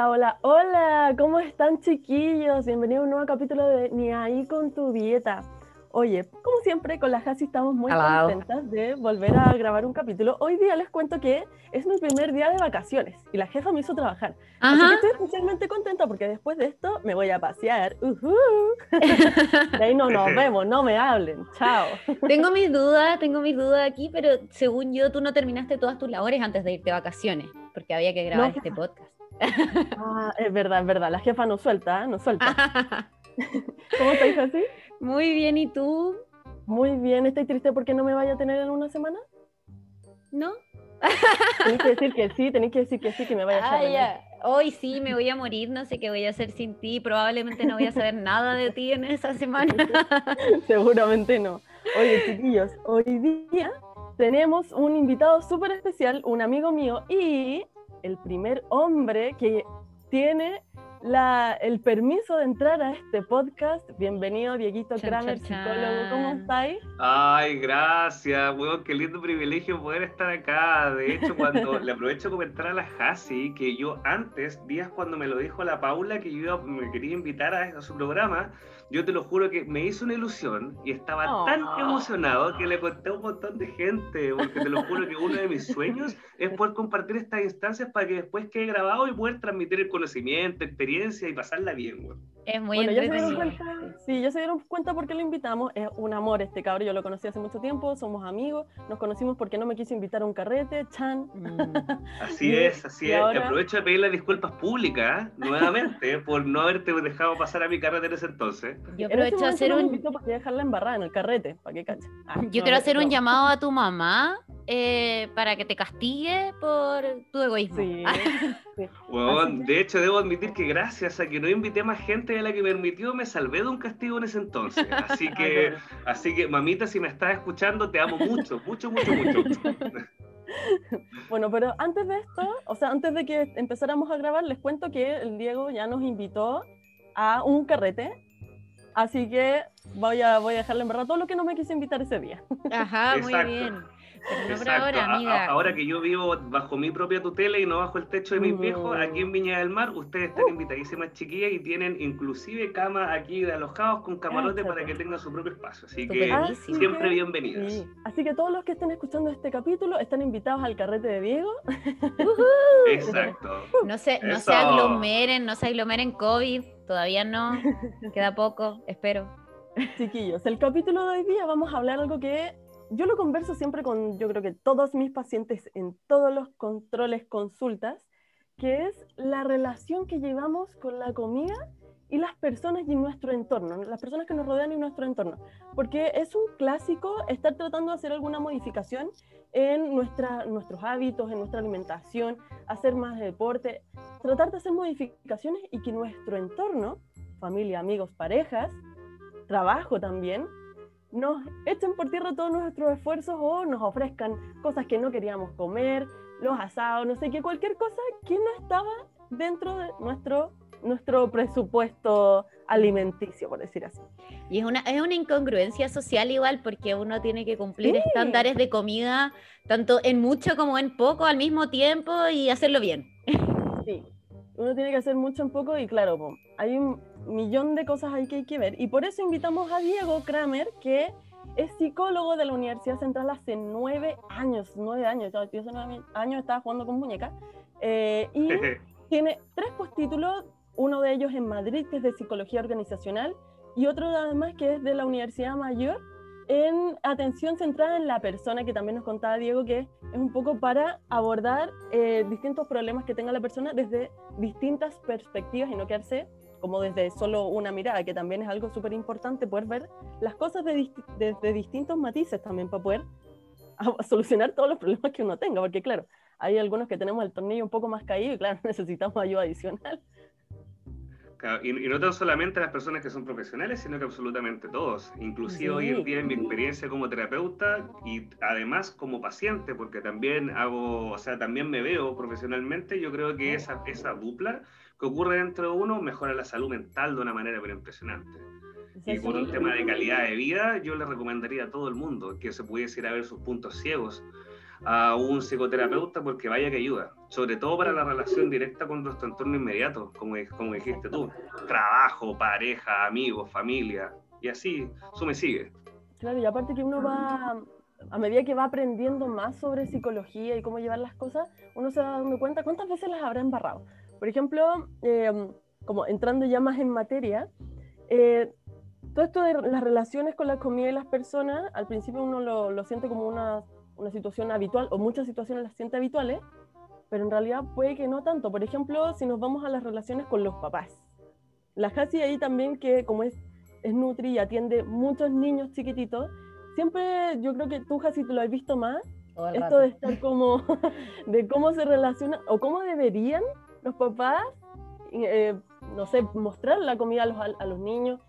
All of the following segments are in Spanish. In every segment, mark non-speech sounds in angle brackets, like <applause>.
Hola, hola, hola, ¿cómo están chiquillos? Bienvenidos a un nuevo capítulo de Ni ahí con tu dieta. Oye, como siempre, con la Jasi estamos muy Hello. contentas de volver a grabar un capítulo. Hoy día les cuento que es mi primer día de vacaciones y la jefa me hizo trabajar. Así que Ajá. estoy especialmente contenta porque después de esto me voy a pasear. Ujú. <laughs> De ahí no nos <laughs> vemos, no me hablen. Chao. Tengo mis <laughs> dudas, tengo mis dudas aquí, pero según yo, tú no terminaste todas tus labores antes de irte de vacaciones, porque había que grabar No, este podcast. Ah, es verdad, es verdad. La jefa no suelta, ¿eh? no suelta. <laughs> <laughs> ¿Cómo estáis, Jasi? Muy bien, ¿y tú? Muy bien. ¿Estáis triste porque no me vaya a tener en una semana? ¿No? Tenéis que decir que <laughs> sí, tenéis que decir que sí, que me vaya a echar Ah, ya. Hoy sí, me voy a morir, no sé qué voy a hacer sin ti, probablemente no voy a saber nada de ti en esa semana. Seguramente no. Oye, chiquillos, hoy día tenemos un invitado súper especial, un amigo mío y el primer hombre que tiene la, el permiso de entrar a este podcast. Bienvenido, Dieguito Chan, Kramer, chan, psicólogo. ¿Cómo estáis? Ay, gracias, weón, qué lindo privilegio poder estar acá. De hecho, cuando <laughs> le aprovecho de comentar a la Hasi que yo antes, días cuando me lo dijo la Paula, que yo me quería invitar a, a su programa, yo te lo juro que me hizo una ilusión y estaba tan Oh. emocionado que le conté a un montón de gente, porque te lo juro que uno de mis sueños es poder compartir estas instancias para que después quede grabado y poder transmitir el conocimiento, experiencia y pasarla bien, weón. Es muy Bueno, ya se dieron cuenta, sí, ya se dieron cuenta por qué lo invitamos. Es un amor este cabrón, yo lo conocí hace mucho tiempo, somos amigos, nos conocimos porque no me quiso invitar a un carrete, Chan. Mm. <laughs> Así Y- es, así es. ahora- aprovecho de pedirle disculpas públicas ¿eh? nuevamente <laughs> por no haberte dejado pasar a mi carrera en ese entonces. Yo aprovecho a hacer un, invitó para dejarla embarrada en el carrete, para que cache. Ah, Yo no, quiero hacer un llamado a tu mamá <laughs> eh, para que te castigue por tu egoísmo. Sí, de hecho, debo admitir que gracias a que no invité más gente la que permitió, me salvé de un castigo en ese entonces. <laughs> Así que, así que mamita, si me estás escuchando, te amo mucho, mucho, mucho, mucho. <laughs> Bueno, pero antes de esto, o sea, antes de que empezáramos a grabar, les cuento que el Diego ya nos invitó a un carrete. Así que voy a, voy a dejarle en verdad todo lo que no me quiso invitar ese día. Ajá, muy Exacto. bien. Pero no por Exacto. ahora, amiga. que yo vivo bajo mi propia tutela y no bajo el techo de mis Mm. viejos, aquí en Viña del Mar, ustedes están invitadísimas chiquillas y tienen inclusive cama aquí de alojados con camarote para que tengan su propio espacio. Así que Ah, siempre bienvenidas. Sí. Así que todos los que estén escuchando este capítulo están invitados al carrete de Diego. <laughs> Exacto. No se, no Eso. se aglomeren, no se aglomeren COVID, todavía no, queda poco, espero. <laughs> Chiquillos, el capítulo de hoy día vamos a hablar algo que yo lo converso siempre con, yo creo que todos mis pacientes en todos los controles, consultas, que es la relación que llevamos con la comida y las personas y nuestro entorno, ¿no? las personas que nos rodean y nuestro entorno. Porque es un clásico estar tratando de hacer alguna modificación en nuestros hábitos, en nuestra alimentación, hacer más deporte, tratar de hacer modificaciones y que nuestro entorno, familia, amigos, parejas, trabajo también, nos echen por tierra todos nuestros esfuerzos o nos ofrezcan cosas que no queríamos comer, los asados, no sé qué, cualquier cosa que no estaba dentro de nuestro, nuestro presupuesto alimenticio, por decir así. Y es una, es una incongruencia social igual porque uno tiene que cumplir Sí. estándares de comida tanto en mucho como en poco al mismo tiempo y hacerlo bien. Sí, uno tiene que hacer mucho en poco y claro, hay un millón de cosas ahí que hay que ver. Y por eso invitamos a Diego Kramer, que es psicólogo de la Universidad Central hace nueve años, nueve años, yo hace nueve años estaba jugando con muñecas, eh, y <laughs> tiene tres postítulos, uno de ellos en Madrid, que es de Psicología Organizacional, y otro además que es de la Universidad Mayor, en atención centrada en la persona, que también nos contaba Diego, que es un poco para abordar eh, distintos problemas que tenga la persona desde distintas perspectivas y no quedarse como desde solo una mirada, que también es algo súper importante, poder ver las cosas desde distintos matices también para poder <laughs> solucionar todos los problemas que uno tenga, porque claro, hay algunos que tenemos el tornillo un poco más caído y claro, <laughs> necesitamos ayuda adicional. Y, y no tan solamente las personas que son profesionales, sino que absolutamente todos. Inclusive hoy Sí. en día en mi experiencia como terapeuta y además como paciente, porque también hago, o sea, también me veo profesionalmente, yo creo que esa, esa dupla que ocurre dentro de uno mejora la salud mental de una manera pero impresionante. Y por un tema de calidad de vida, yo le recomendaría a todo el mundo que se pudiese ir a ver sus puntos ciegos. A un psicoterapeuta porque vaya que ayuda, sobre todo para la relación directa con nuestro entorno inmediato, como, como dijiste tú, trabajo, pareja, amigos, familia, y así, eso me sigue. Claro, y aparte que uno va, a medida que va aprendiendo más sobre psicología y cómo llevar las cosas, uno se va dando cuenta cuántas veces las habrá embarrado. Por ejemplo, eh, como entrando ya más en materia, eh, todo esto de las relaciones con la comida y las personas, al principio uno lo, lo siente como una, una, situación habitual, o muchas situaciones las siente habituales, pero en realidad puede que no tanto. Por ejemplo, si nos vamos a las relaciones con los papás. La Hasi ahí también, que como es, es Nutri y atiende muchos niños chiquititos, siempre yo creo que tú, Hasi, tú lo has visto más, esto de estar como, <laughs> de cómo se relaciona, o cómo deberían los papás, eh, no sé, mostrar la comida a los, a los niños,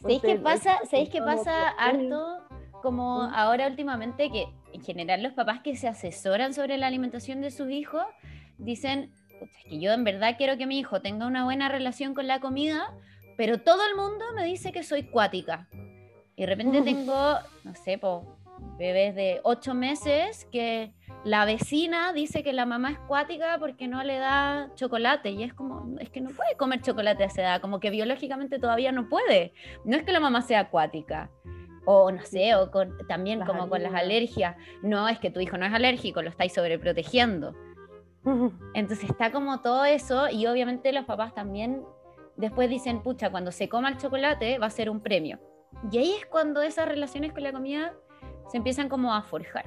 ¿Sabéis qué pasa? ¿Sabéis qué pasa harto? Como ahora últimamente que en general los papás que se asesoran sobre la alimentación de sus hijos dicen, es que yo en verdad quiero que mi hijo tenga una buena relación con la comida, pero todo el mundo me dice que soy cuática. Y de repente tengo, no sé, po, bebés de ocho meses que la vecina dice que la mamá es cuática porque no le da chocolate y es como, es que no puede comer chocolate a esa edad, como que biológicamente todavía no puede. No es que la mamá sea acuática. O no sé, o también como con las alergias. No, es que tu hijo no es alérgico, lo estáis sobreprotegiendo. <laughs> Entonces está como todo eso y obviamente los papás también después dicen, pucha, cuando se coma el chocolate va a ser un premio. Y ahí es cuando esas relaciones con la comida se empiezan como a forjar.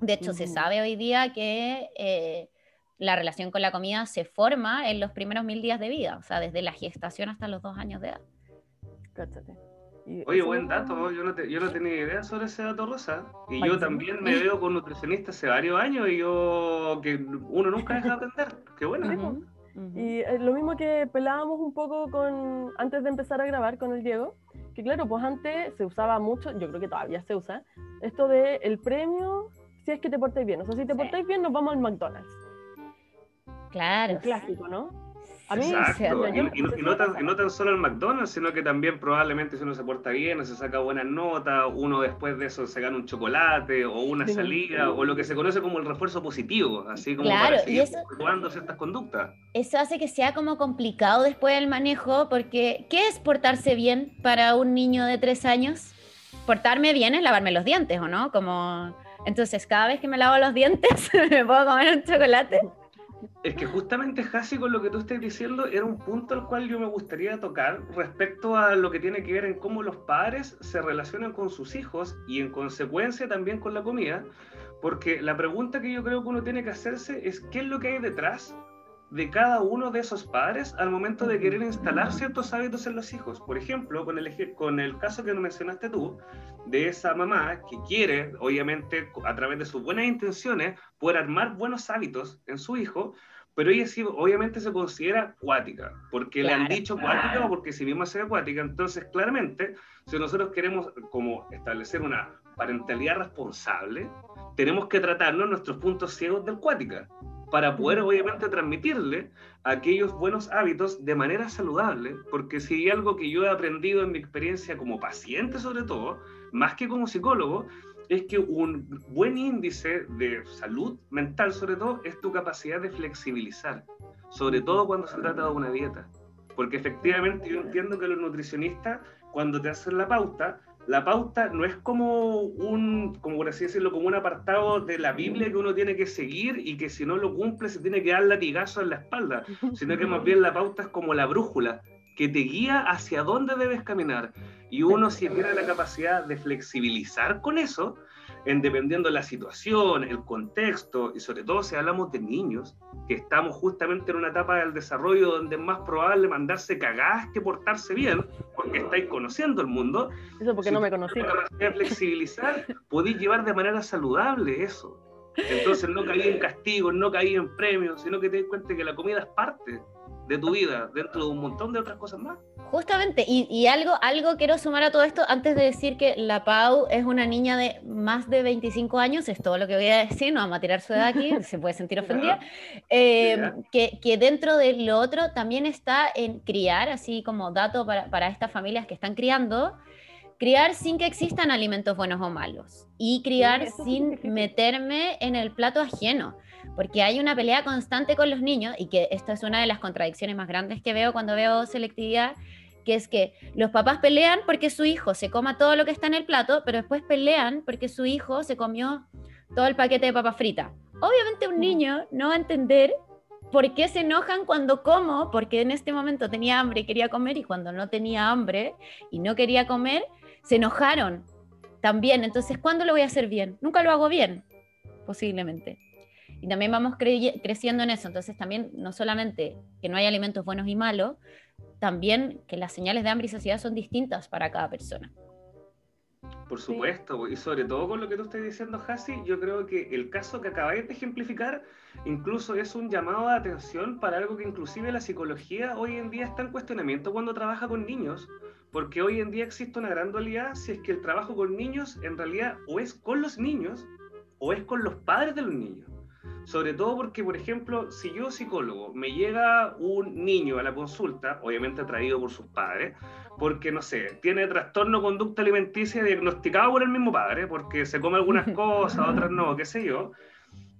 De hecho, se sabe hoy día que eh, la relación con la comida se forma en los primeros mil días de vida, o sea, desde la gestación hasta los dos años de edad. Cáchate. Oye, buen dato, yo no, yo no tenía idea sobre ese dato rosa. Y yo también me veo con nutricionista hace varios años y yo, que uno nunca deja de aprender. Qué bueno. Y eh, lo mismo que pelábamos un poco con, antes de empezar a grabar con el Diego, que claro, pues antes se usaba mucho, yo creo que todavía se usa, esto de el premio si es que te portáis bien. O sea, si te portáis bien, nos vamos al McDonald's. Claro. El clásico, ¿no? A mí, Exacto. y, no, tan, solo el McDonald's, sino que también probablemente si uno se porta bien o se saca buenas notas, uno después de eso se gana un chocolate o una salida o lo que se conoce como el refuerzo positivo, así como claro, para seguir y ciertas conductas. Eso hace que sea como complicado después el manejo, porque ¿qué es portarse bien para un niño de tres años? Portarme bien es lavarme los dientes, ¿o no? Como entonces, cada vez que me lavo los dientes, <laughs> me puedo comer un chocolate. Es que justamente, Hasi, con lo que tú estás diciendo, era un punto al cual yo me gustaría tocar respecto a lo que tiene que ver en cómo los padres se relacionan con sus hijos y en consecuencia también con la comida, porque la pregunta que yo creo que uno tiene que hacerse es qué es lo que hay detrás de cada uno de esos padres al momento de querer instalar ciertos hábitos en los hijos. Por ejemplo, con el, con el caso que mencionaste tú, de esa mamá que quiere, obviamente, a través de sus buenas intenciones, poder armar buenos hábitos en su hijo, pero ella sí, obviamente se considera acuática, porque le han dicho acuática o porque sí misma se acuática. Entonces, claramente, si nosotros queremos como establecer una parentalidad responsable, tenemos que tratarnos nuestros puntos ciegos del acuática para poder obviamente transmitirle aquellos buenos hábitos de manera saludable, porque si hay algo que yo he aprendido en mi experiencia como paciente sobre todo, más que como psicólogo, es que un buen índice de salud mental sobre todo es tu capacidad de flexibilizar, sobre todo cuando se trata de una dieta, porque efectivamente yo entiendo que los nutricionistas cuando te hacen la pauta, la pauta no es como un, como por así decirlo, como un apartado de la Biblia que uno tiene que seguir y que si no lo cumple se tiene que dar latigazo en la espalda, sino que más bien la pauta es como la brújula, que te guía hacia dónde debes caminar. Y uno si tiene la capacidad de flexibilizar con eso, en dependiendo de la situación, el contexto, y sobre todo si hablamos de niños, que estamos justamente en una etapa del desarrollo donde es más probable mandarse cagadas que portarse bien, porque estáis conociendo el mundo. Eso porque no me conocí. La capacidad de flexibilizar, podéis llevar de manera saludable eso. Entonces no caí en castigos, no caí en premios, sino que te das cuenta que la comida es parte de tu vida, dentro de un montón de otras cosas más. Justamente, y, algo, algo quiero sumar a todo esto antes de decir que la Pau es una niña de más de 25 años, es todo lo que voy a decir, no vamos a tirar su edad aquí, <laughs> se puede sentir ofendida, eh, que, que, dentro de lo otro también está en criar, así como dato para, para estas familias que están criando, criar sin que existan alimentos buenos o malos y criar sin meterme en el plato ajeno, porque hay una pelea constante con los niños y que esta es una de las contradicciones más grandes que veo cuando veo selectividad, que es que los papás pelean porque su hijo se coma todo lo que está en el plato, pero después pelean porque su hijo se comió todo el paquete de papas fritas. Obviamente un niño no va a entender por qué se enojan cuando como, porque en este momento tenía hambre y quería comer y cuando no tenía hambre y no quería comer, se enojaron también. Entonces, ¿cuándo lo voy a hacer bien? Nunca lo hago bien, posiblemente. Y también vamos creciendo en eso. Entonces, también no solamente que no hay alimentos buenos y malos, también que las señales de hambre y saciedad son distintas para cada persona. Por supuesto, y sobre todo con lo que tú estás diciendo, Hasi, yo creo que el caso que acabáis de ejemplificar incluso es un llamado de atención para algo que inclusive la psicología hoy en día está en cuestionamiento cuando trabaja con niños, porque hoy en día existe una gran dualidad si es que el trabajo con niños en realidad o es con los niños o es con los padres de los niños. Sobre todo porque, por ejemplo, si yo psicólogo me llega un niño a la consulta, obviamente traído por sus padres, porque, no sé, tiene trastorno conducta alimenticia diagnosticado por el mismo padre, porque se come algunas <laughs> cosas, otras no, qué sé yo,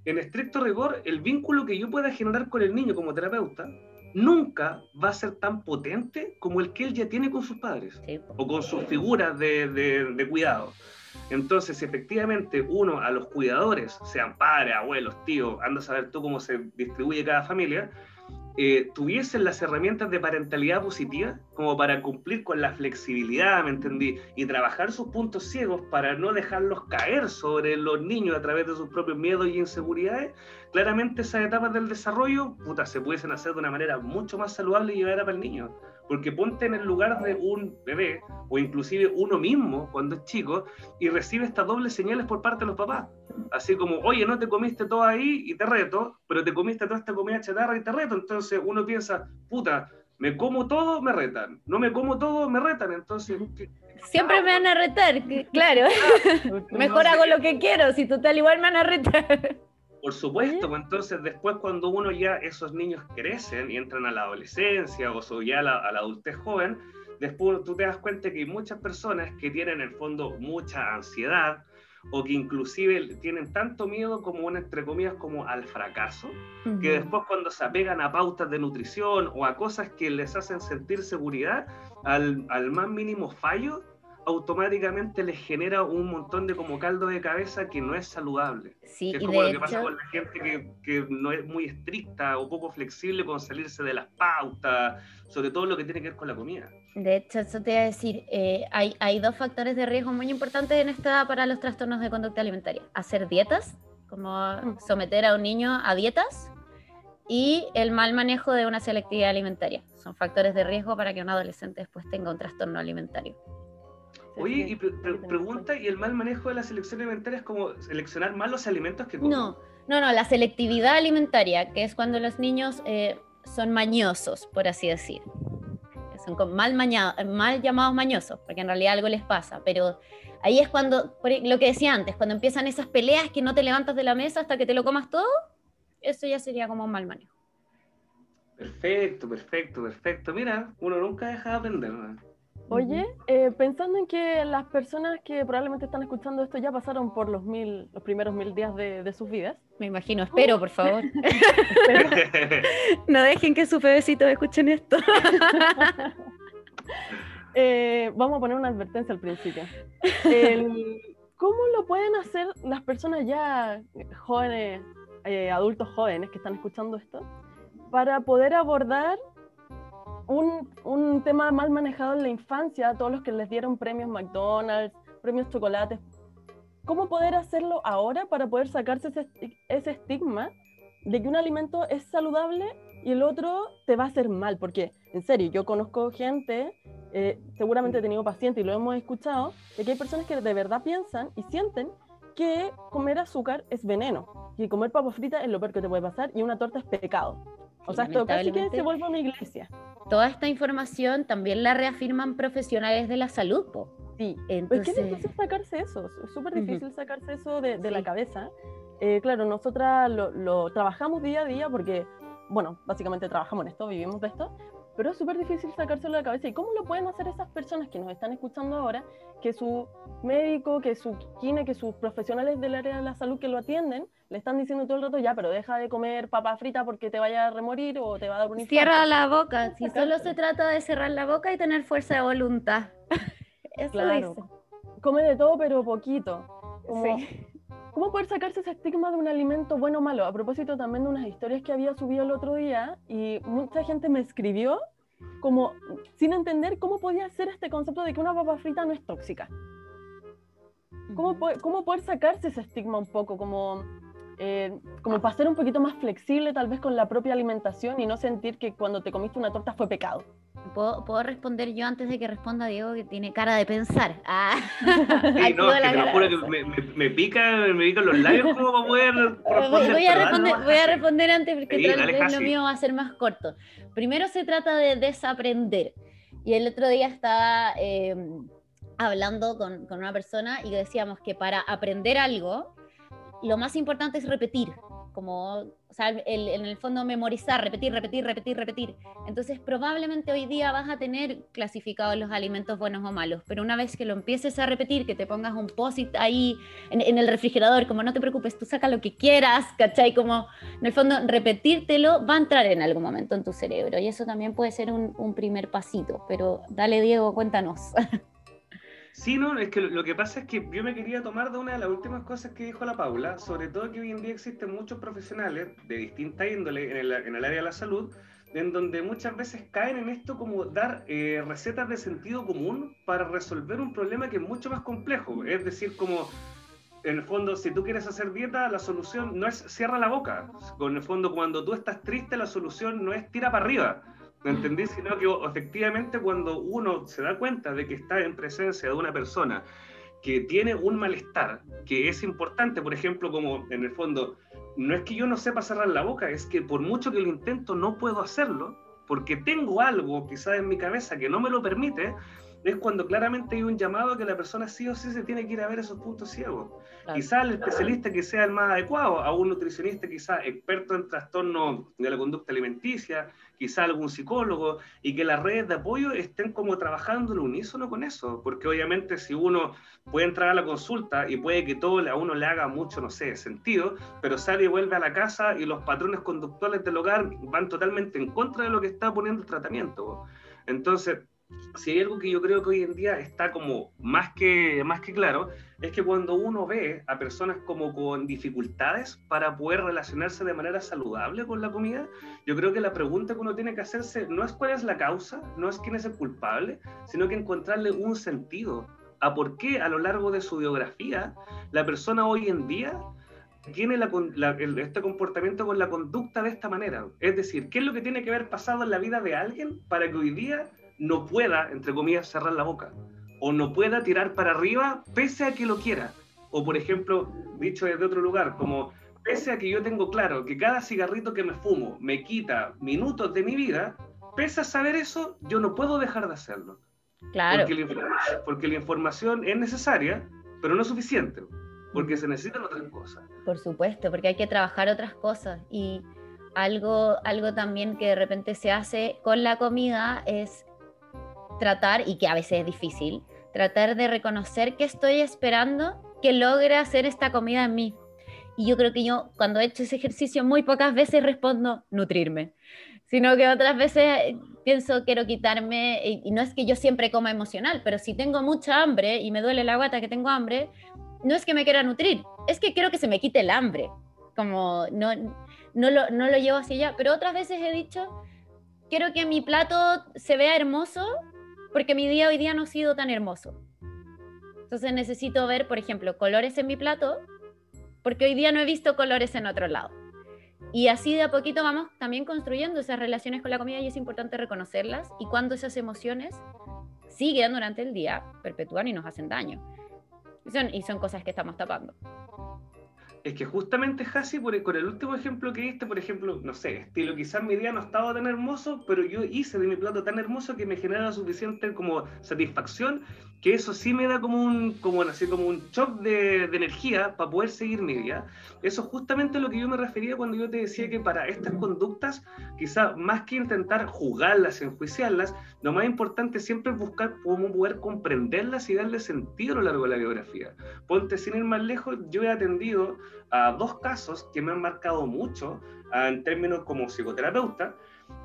en estricto rigor, el vínculo que yo pueda generar con el niño como terapeuta nunca va a ser tan potente como el que él ya tiene con sus padres o con sus figuras de, de, cuidado. Entonces, efectivamente, uno a los cuidadores, sean padres, abuelos, tíos, anda a saber tú cómo se distribuye cada familia, eh, tuviesen las herramientas de parentalidad positiva como para cumplir con la flexibilidad, ¿me entendí? Y trabajar sus puntos ciegos para no dejarlos caer sobre los niños a través de sus propios miedos y inseguridades, claramente esas etapas del desarrollo, puta, se pudiesen hacer de una manera mucho más saludable y llevadera para el niño. Porque ponte en el lugar de un bebé o inclusive uno mismo cuando es chico y recibe estas dobles señales por parte de los papás. Así como, oye, no te comiste todo ahí y te reto, pero te comiste toda esta comida chatarra y te reto. Entonces uno piensa, puta, me como todo, me retan. No me como todo, me retan. Entonces... Siempre me van a retar, claro. <laughs> Mejor hago lo que quiero, si total igual me van a retar. Por supuesto, pues entonces después cuando uno ya, esos niños crecen y entran a la adolescencia o ya a la, a la adultez joven, después tú te das cuenta que hay muchas personas que tienen en el fondo mucha ansiedad o que inclusive tienen tanto miedo como una, entre comillas, como al fracaso, que después cuando se apegan a pautas de nutrición o a cosas que les hacen sentir seguridad, al, al más mínimo fallo, automáticamente les genera un montón de como caldo de cabeza que no es saludable. Sí, es como lo que pasa con la gente que, que, no es muy estricta o poco flexible con salirse de las pautas, sobre todo lo que tiene que ver con la comida. De hecho, eso te iba a decir, eh, hay, hay dos factores de riesgo muy importantes en esta para los trastornos de conducta alimentaria. Hacer dietas, como mm. someter a un niño a dietas, y el mal manejo de una selectividad alimentaria. Son factores de riesgo para que un adolescente después tenga un trastorno alimentario. Oye, y pregunta, ¿y el mal manejo de la selección alimentaria es como seleccionar mal los alimentos que comen? No, no, no, la selectividad alimentaria, que es cuando los niños eh, son mañosos, por así decir. Son mal, mal llamados mañosos, porque en realidad algo les pasa, pero ahí es cuando, lo que decía antes, cuando empiezan esas peleas que no te levantas de la mesa hasta que te lo comas todo, eso ya sería como un mal manejo. Perfecto, perfecto, perfecto. Mira, uno nunca deja de aprender. ¿no? Oye, eh, pensando en que las personas que probablemente están escuchando esto ya pasaron por los mil, los primeros mil días de, sus vidas. Me imagino, espero, por favor. <laughs> <laughs> no dejen que sus bebecitos escuchen esto. <laughs> Eh, vamos a poner una advertencia al principio. ¿Cómo lo pueden hacer las personas ya jóvenes, eh, adultos jóvenes que están escuchando esto, para poder abordar un, un, tema mal manejado en la infancia, todos los que les dieron premios McDonald's, premios chocolates. ¿Cómo poder hacerlo ahora para poder sacarse ese, ese estigma de que un alimento es saludable y el otro te va a hacer mal? Porque, en serio, yo conozco gente, eh, seguramente he tenido pacientes y lo hemos escuchado, de que hay personas que de verdad piensan y sienten que comer azúcar es veneno y comer papa frita es lo peor que te puede pasar y una torta es pecado. O sea, esto casi que se vuelve una iglesia. toda esta información también la reafirman profesionales de la salud. Sí, Entonces... es que es difícil sacarse eso, es súper difícil sacarse eso de, la cabeza. Eh, claro, nosotras lo, trabajamos día a día porque, bueno, básicamente trabajamos en esto, vivimos de esto, pero es súper difícil sacárselo de la cabeza. ¿Y cómo lo pueden hacer esas personas que nos están escuchando ahora, que su médico, que su quine, que sus profesionales del área de la salud que lo atienden, le están diciendo todo el rato, ya, pero deja de comer papa frita porque te vaya a remorir o te va a dar un infarto? Cierra la boca, si solo se trata de cerrar la boca y tener fuerza de voluntad. <laughs> Eso claro. Come de todo, pero poquito. sí. ¿Cómo poder sacarse ese estigma de un alimento bueno o malo? A propósito también de unas historias que había subido el otro día y mucha gente me escribió como sin entender cómo podía ser este concepto de que una papa frita no es tóxica. ¿Cómo, cómo poder sacarse ese estigma un poco? Como, eh, como para ser un poquito más flexible tal vez con la propia alimentación y no sentir que cuando te comiste una torta fue pecado. ¿Puedo, responder yo antes de que responda Diego, que tiene cara de pensar? Ah. <laughs> no, que te lo juro que me, me, pica, me pican los labios como poder <laughs> responder. Voy, a responder, voy a responder antes porque tal vez lo mío va a ser más corto. Primero se trata de desaprender. Y el otro día estaba em, hablando con, con una persona y decíamos que para aprender algo, lo más importante es repetir como, o sea, en el fondo memorizar, repetir, repetir, repetir, repetir. Entonces probablemente hoy día vas a tener clasificados los alimentos buenos o malos, pero una vez que lo empieces a repetir, que te pongas un post ahí en, el refrigerador, como no te preocupes, tú saca lo que quieras, ¿cachai? Como en el fondo repetírtelo va a entrar en algún momento en tu cerebro y eso también puede ser un, un primer pasito, pero dale Diego, cuéntanos. <laughs> Sí, no, es que lo, que pasa es que yo me quería tomar de una de las últimas cosas que dijo la Paula, sobre todo que hoy en día existen muchos profesionales de distinta índole en el, área de la salud, en donde muchas veces caen en esto como dar eh, recetas de sentido común para resolver un problema que es mucho más complejo. Es decir, como en el fondo, si tú quieres hacer dieta, la solución no es cierra la boca. En el fondo, cuando tú estás triste, la solución no es tira para arriba ¿Me entendí? Sino que efectivamente cuando uno se da cuenta de que está en presencia de una persona que tiene un malestar, que es importante, por ejemplo, como en el fondo, no es que yo no sepa cerrar la boca, es que por mucho que lo intento no puedo hacerlo, porque tengo algo quizás en mi cabeza que no me lo permite, es cuando claramente hay un llamado que la persona sí o sí se tiene que ir a ver esos puntos ciegos. Quizás el especialista que sea el más adecuado, a un nutricionista quizás experto en trastornos de la conducta alimenticia, quizás algún psicólogo, y que las redes de apoyo estén como trabajando en unísono con eso, porque obviamente si uno puede entrar a la consulta y puede que todo a uno le haga mucho, no sé, sentido, pero sale y vuelve a la casa y los patrones conductuales del hogar van totalmente en contra de lo que está poniendo el tratamiento. Entonces, si hay algo que yo creo que hoy en día está como más que, más que claro, es que cuando uno ve a personas como con dificultades para poder relacionarse de manera saludable con la comida, yo creo que la pregunta que uno tiene que hacerse no es cuál es la causa, no es quién es el culpable, sino que encontrarle un sentido a por qué a lo largo de su biografía la persona hoy en día tiene este comportamiento con la conducta de esta manera. Es decir, ¿qué es lo que tiene que haber pasado en la vida de alguien para que hoy día no pueda, entre comillas, cerrar la boca o no pueda tirar para arriba pese a que lo quiera. O por ejemplo, dicho desde otro lugar, como pese a que yo tengo claro que cada cigarrito que me fumo me quita minutos de mi vida, pese a saber eso, yo no puedo dejar de hacerlo. Claro. Porque la, porque la información es necesaria, pero no es suficiente, porque se necesitan otras cosas. Por supuesto, porque hay que trabajar otras cosas. Y algo, algo también que de repente se hace con la comida es tratar, y que a veces es difícil, tratar de reconocer qué estoy esperando que logre hacer esta comida en mí. Y yo creo que yo cuando he hecho ese ejercicio muy pocas veces respondo nutrirme, sino que otras veces eh, pienso quiero quitarme, y, no es que yo siempre coma emocional, pero si tengo mucha hambre y me duele la guata que tengo hambre, no es que me quiera nutrir, es que quiero que se me quite el hambre, como no, no, lo, no lo llevo hacia allá, pero otras veces he dicho, quiero que mi plato se vea hermoso porque mi día hoy día no ha sido tan hermoso. Entonces necesito ver, por ejemplo, colores en mi plato, porque hoy día no he visto colores en otro lado. Y así de a poquito vamos también construyendo esas relaciones con la comida y es importante reconocerlas y cuando esas emociones siguen durante el día, perpetúan y nos hacen daño. Y son, y son cosas que estamos tapando. Es que justamente Hasi, por, con el último ejemplo que diste, por ejemplo, no sé, estilo quizás mi día no estaba tan hermoso, pero yo hice de mi plato tan hermoso que me genera suficiente como satisfacción, que eso sí me da como un, como, así, como un shock de, de energía para poder seguir mi día. Eso es justamente lo que yo me refería cuando yo te decía que para estas conductas, quizás más que intentar juzgarlas, enjuiciarlas, lo más importante siempre es buscar cómo poder comprenderlas y darle sentido a lo largo de la biografía. Ponte sin ir más lejos, yo he atendido a dos casos que me han marcado mucho en términos como psicoterapeuta,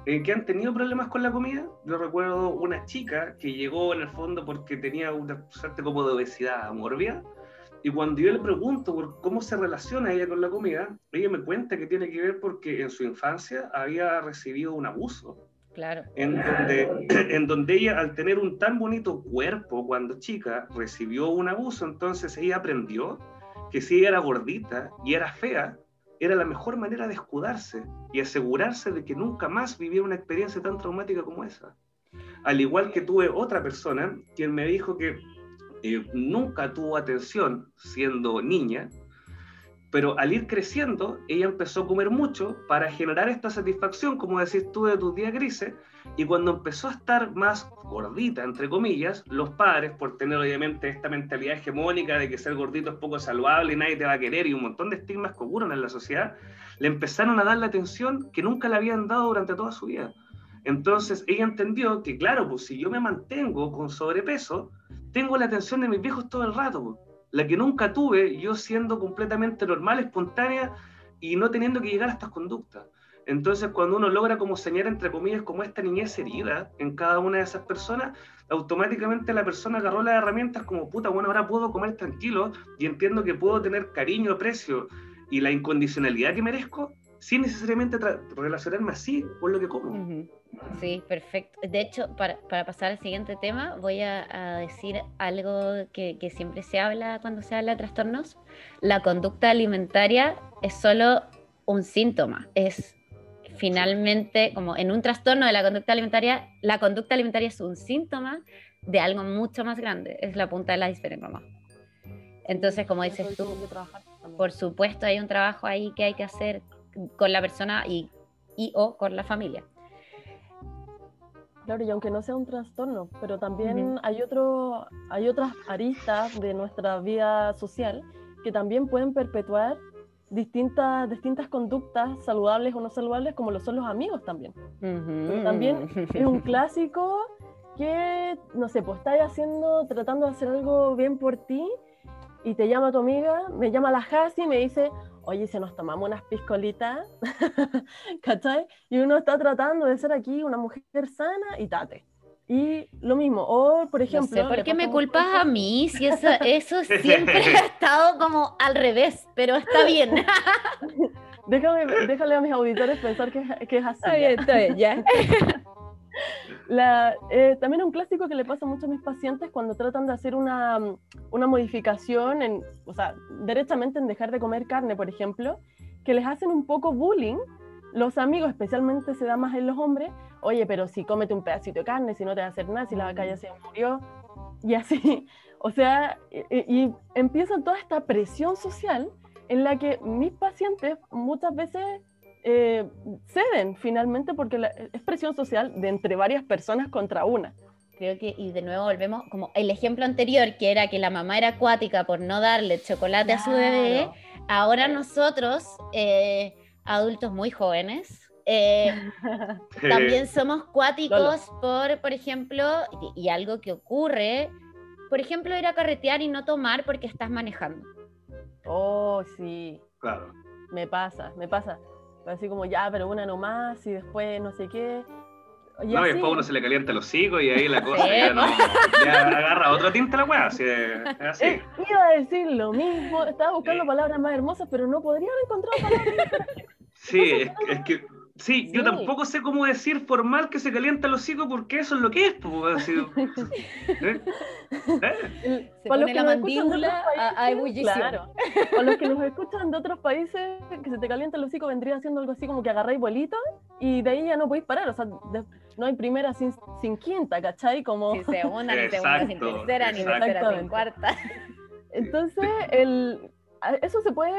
eh, que han tenido problemas con la comida. Yo recuerdo una chica que llegó en el fondo porque tenía una suerte como de obesidad mórbida. Y cuando yo le pregunto por cómo se relaciona ella con la comida, ella me cuenta que tiene que ver porque en su infancia había recibido un abuso. Claro. En donde, <clears throat> en donde ella, al tener un tan bonito cuerpo cuando chica, recibió un abuso, entonces ella aprendió que si era gordita y era fea, era la mejor manera de escudarse y asegurarse de que nunca más viviera una experiencia tan traumática como esa. Al igual que tuve otra persona quien me dijo que eh, nunca tuvo atención siendo niña, pero al ir creciendo, ella empezó a comer mucho para generar esta satisfacción, como decís tú, de tus días grises, y cuando empezó a estar más gordita, entre comillas, los padres, por tener obviamente esta mentalidad hegemónica de que ser gordito es poco saludable y nadie te va a querer y un montón de estigmas que ocurren en la sociedad, le empezaron a dar la atención que nunca le habían dado durante toda su vida. Entonces ella entendió que, claro, pues si yo me mantengo con sobrepeso, tengo la atención de mis viejos todo el rato. Pues la que nunca tuve yo siendo completamente normal, espontánea y no teniendo que llegar a estas conductas. Entonces, cuando uno logra como señalar, entre comillas, como esta niñez herida en cada una de esas personas, automáticamente la persona agarró las herramientas como, puta, bueno, ahora puedo comer tranquilo y entiendo que puedo tener cariño, aprecio y la incondicionalidad que merezco sin necesariamente relacionarme así con lo que como. Sí, perfecto. De hecho, para, pasar al siguiente tema, voy a, decir algo que, siempre se habla cuando se habla de trastornos. La conducta alimentaria es solo un síntoma, es finalmente, como en un trastorno de la conducta alimentaria, la conducta alimentaria es un síntoma de algo mucho más grande, es la punta de la iceberg, mamá. Entonces, como dices tú, por supuesto hay un trabajo ahí que hay que hacer con la persona y, y o con la familia. Claro, y aunque no sea un trastorno, pero también hay, otro, hay otras aristas de nuestra vida social que también pueden perpetuar distintas, distintas conductas saludables o no saludables, como lo son los amigos también. también es un <laughs> clásico que, no sé, pues estás haciendo, tratando de hacer algo bien por ti y te llama tu amiga, me llama la Hasi y me dice, oye, si nos tomamos unas piscolitas, <laughs> ¿cachai? Y uno está tratando de ser aquí una mujer sana y tate. Y lo mismo, o por ejemplo... No sé, ¿Por qué me culpas a mí? Si eso, eso <laughs> siempre ha estado como al revés, pero está bien. <laughs> déjame, déjale a mis auditores pensar que, que es así. Está bien, está bien, ya. La, eh, también un clásico que le pasa mucho a mis pacientes cuando tratan de hacer una, una, modificación, en, o sea, derechamente en dejar de comer carne, por ejemplo, que les hacen un poco bullying. Los amigos, especialmente se da más en los hombres, oye, pero si cómete un pedacito de carne, si no te va a hacer nada, si la vaca ya se murió, y así. O sea, y, y empieza toda esta presión social en la que mis pacientes muchas veces eh, ceden finalmente porque la, es presión social de entre varias personas contra una. Creo que, y de nuevo volvemos, como el ejemplo anterior, que era que la mamá era acuática por no darle chocolate a su bebé, ahora nosotros, eh, adultos muy jóvenes, eh, <laughs> también somos cuáticos por, por ejemplo, y, y, algo que ocurre, por ejemplo, ir a carretear y no tomar porque estás manejando. Oh, sí. Claro. Me pasa, me pasa. Así como, ya, pero una nomás y después no sé qué. Y no, y después uno se le calienta el hocico y ahí la cosa ya, no, ya agarra otro tinte la weá, así, <laughs> así. Eh, iba a decir lo mismo, estaba buscando palabras más hermosas, pero no podría haber encontrado palabras. Sí, es, es que Sí, yo tampoco sé cómo decir formal que se calienta el hocico porque eso es lo que es. Pues, <laughs> ¿Eh? ¿Eh? Se Para pone la mandíbula a, ebullición. Claro. Para los que nos escuchan de otros países, que se te calienta el hocico vendría siendo algo así como que agarráis vuelito y de ahí ya no podéis parar. O sea, no hay primera sin, sin, quinta, ¿cachai? Como... Sin segunda, ni segunda sin tercera, ni tercera sin cuarta. Entonces, el, eso se puede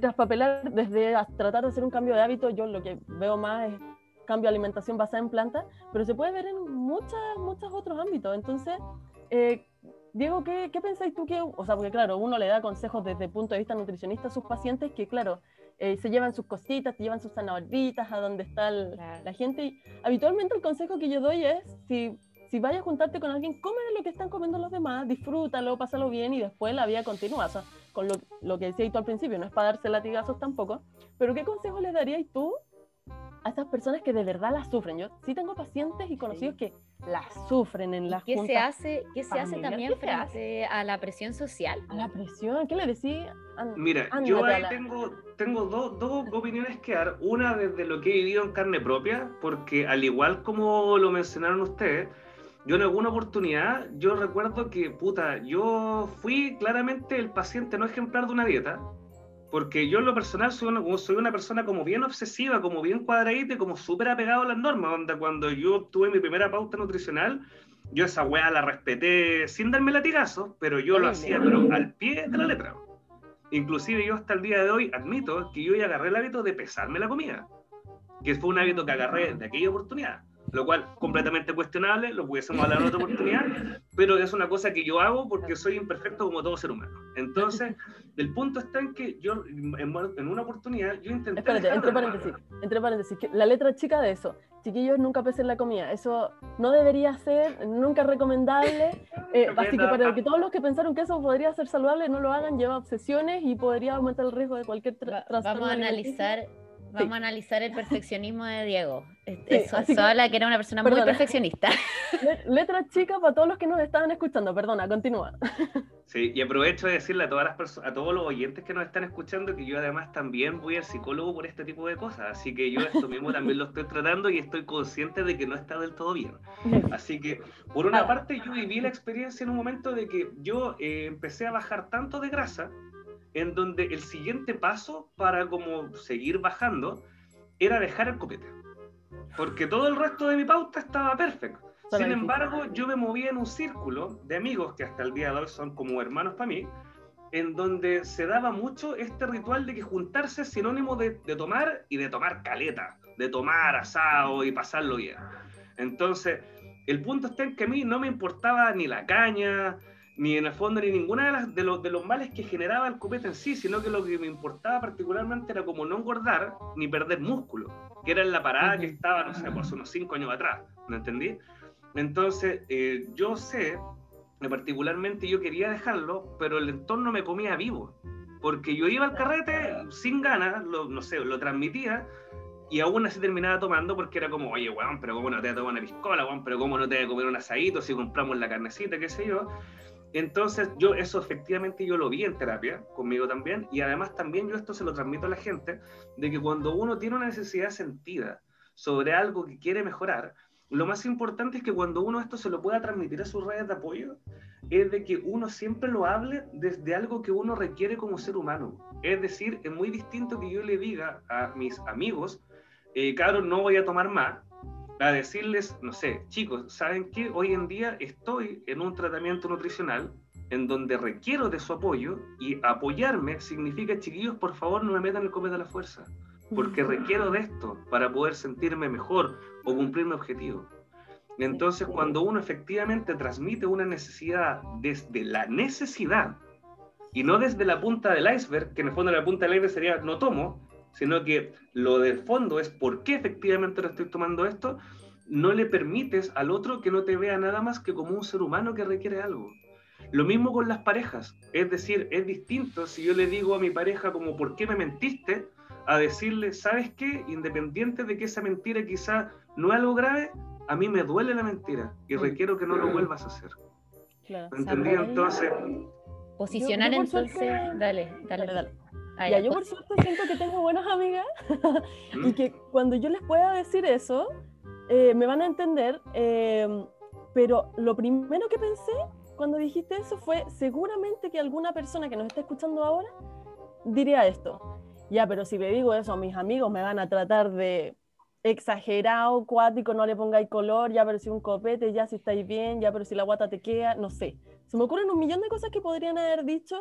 traspapelar desde tratar de hacer un cambio de hábito. Yo lo que veo más es cambio de alimentación basada en plantas, pero se puede ver en muchas, muchos otros ámbitos. Entonces, eh, Diego, ¿qué, ¿qué, pensáis tú que, o sea, porque claro, uno le da consejos desde el punto de vista nutricionista a sus pacientes que, claro, eh, se llevan sus cositas, te llevan sus zanahoritas a donde está la gente. Y habitualmente el consejo que yo doy es, si, si vayas a juntarte con alguien, come de lo que están comiendo los demás, disfrútalo, pásalo bien y después la vida continúa. O sea, con lo, lo que decías tú al principio, no es para darse latigazos tampoco, pero ¿qué consejo le darías tú a esas personas que de verdad las sufren. Yo sí tengo pacientes y conocidos que las sufren en las ¿Qué se hace, qué se hace también frente a la presión social? A la presión, ¿qué le decía? Mira, yo ahí tengo, tengo dos opiniones que dar. Una desde lo que he vivido en carne propia, porque al igual como lo mencionaron ustedes, yo en alguna oportunidad, yo recuerdo que, puta, yo fui claramente el paciente no ejemplar de una dieta, porque yo en lo personal soy una, soy una persona como bien obsesiva, como bien cuadradita y como súper apegado a las normas. Donde cuando yo obtuve mi primera pauta nutricional, yo esa weá la respeté sin darme latigazos, pero yo lo hacía pero al pie de la letra. Inclusive yo hasta el día de hoy admito que yo ya agarré el hábito de pesarme la comida, que fue un hábito que agarré de aquella oportunidad lo cual completamente cuestionable, lo pudiésemos hablar en otra oportunidad, pero es una cosa que yo hago porque soy imperfecto como todo ser humano. Entonces, el punto está en que yo, en, una oportunidad, yo intenté... Espérate, entre paréntesis, entre paréntesis, la letra chica de eso, chiquillos nunca pesen la comida, eso no debería ser, nunca recomendable, <laughs> eh, así que para que todos los que pensaron que eso podría ser saludable, no lo hagan, lleva obsesiones y podría aumentar el riesgo de cualquier trastorno. Vamos a analizar Vamos a analizar el perfeccionismo de Diego. Eso, habla que era una persona muy perfeccionista. <laughs> <laughs> Letra chica para todos los que nos estaban escuchando, perdona, continúa. <laughs> Sí, y aprovecho de decirle a todas las personas, a todos los oyentes que nos están escuchando que yo además también voy al psicólogo por este tipo de cosas, así que yo esto mismo también lo estoy tratando y estoy consciente de que no está del todo bien. Así que, por una parte, yo viví la experiencia en un momento de que yo eh, empecé a bajar tanto de grasa en donde el siguiente paso para como seguir bajando era dejar el copete. Porque todo el resto de mi pauta estaba perfecto. Sin embargo, yo me movía en un círculo de amigos que hasta el día de hoy son como hermanos para mí, en donde se daba mucho este ritual de que juntarse es sinónimo de, de tomar y de tomar caleta, de tomar asado y pasarlo bien. Entonces, el punto está en que a mí no me importaba ni la caña, ni en el fondo ni ninguna de, las, de, los, de los males que generaba el copete en sí, sino que lo que me importaba particularmente era como no engordar ni perder músculo, que era en la parada que estaba, no sé, por pues, unos cinco años atrás, ¿me entendí? Entonces, eh, yo sé que particularmente yo quería dejarlo, pero el entorno me comía vivo, porque yo iba al carrete sin ganas, lo, no sé, lo transmitía, y aún así terminaba tomando porque era como, oye, weón, pero cómo no te voy a tomar una piscola, weón, pero cómo no te voy a comer un asadito si compramos la carnecita, qué sé yo. Entonces, yo eso efectivamente yo lo vi en terapia conmigo también y además también yo esto se lo transmito a la gente de que cuando uno tiene una necesidad sentida sobre algo que quiere mejorar, lo más importante es que cuando uno esto se lo pueda transmitir a sus redes de apoyo, es de que uno siempre lo hable desde algo que uno requiere como ser humano. Es decir, es muy distinto que yo le diga a mis amigos, eh, claro, no voy a tomar más, a decirles, no sé, chicos, ¿saben qué? Hoy en día estoy en un tratamiento nutricional en donde requiero de su apoyo y apoyarme significa, chiquillos, por favor no me metan el copete a la fuerza, porque requiero de esto para poder sentirme mejor o cumplir mi objetivo. Entonces, cuando uno efectivamente transmite una necesidad desde la necesidad y no desde la punta del iceberg, que en el fondo la punta del iceberg sería no tomo, sino que lo de fondo es por qué efectivamente lo estoy tomando esto, no le permites al otro que no te vea nada más que como un ser humano que requiere algo. Lo mismo con las parejas, es decir, es distinto si yo le digo a mi pareja como ¿por qué me mentiste? a decirle, ¿sabes qué? Independiente de que esa mentira quizá no es algo grave, a mí me duele la mentira y mm. requiero que no lo vuelvas a hacer. Claro. ¿Entendí? Entonces... Posicionar entonces... Dale, dale, dale. Ah, ya, yo por suerte siento que tengo buenas amigas <laughs> y que cuando yo les pueda decir eso, eh, me van a entender. Em, pero lo primero que pensé cuando dijiste eso fue seguramente que alguna persona que nos está escuchando ahora diría esto. Ya, pero si le digo eso a mis amigos me van a tratar de exagerado, cuático, no le pongáis color, ya pero si un copete, ya si estáis bien, ya pero si la guata te queda, no sé. Se me ocurren un millón de cosas que podrían haber dicho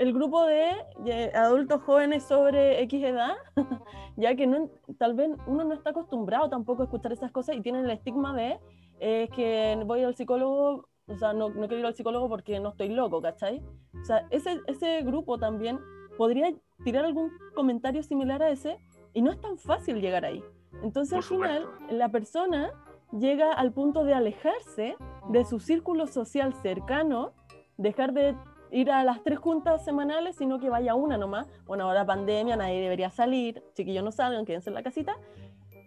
el grupo de, adultos jóvenes sobre X edad, <laughs> ya que no, tal vez uno no está acostumbrado tampoco a escuchar esas cosas y tienen el estigma de eh, que voy al psicólogo, o sea, no, no, quiero ir al psicólogo porque no estoy loco, ¿cachai? O sea, ese, ese grupo también podría tirar algún comentario similar a ese y no es tan fácil llegar ahí. Entonces al final la persona llega al punto de alejarse de su círculo social cercano, dejar de ir a las tres juntas semanales, sino que vaya una nomás. Bueno, ahora pandemia, nadie debería salir, chiquillos no salgan, quédense en la casita.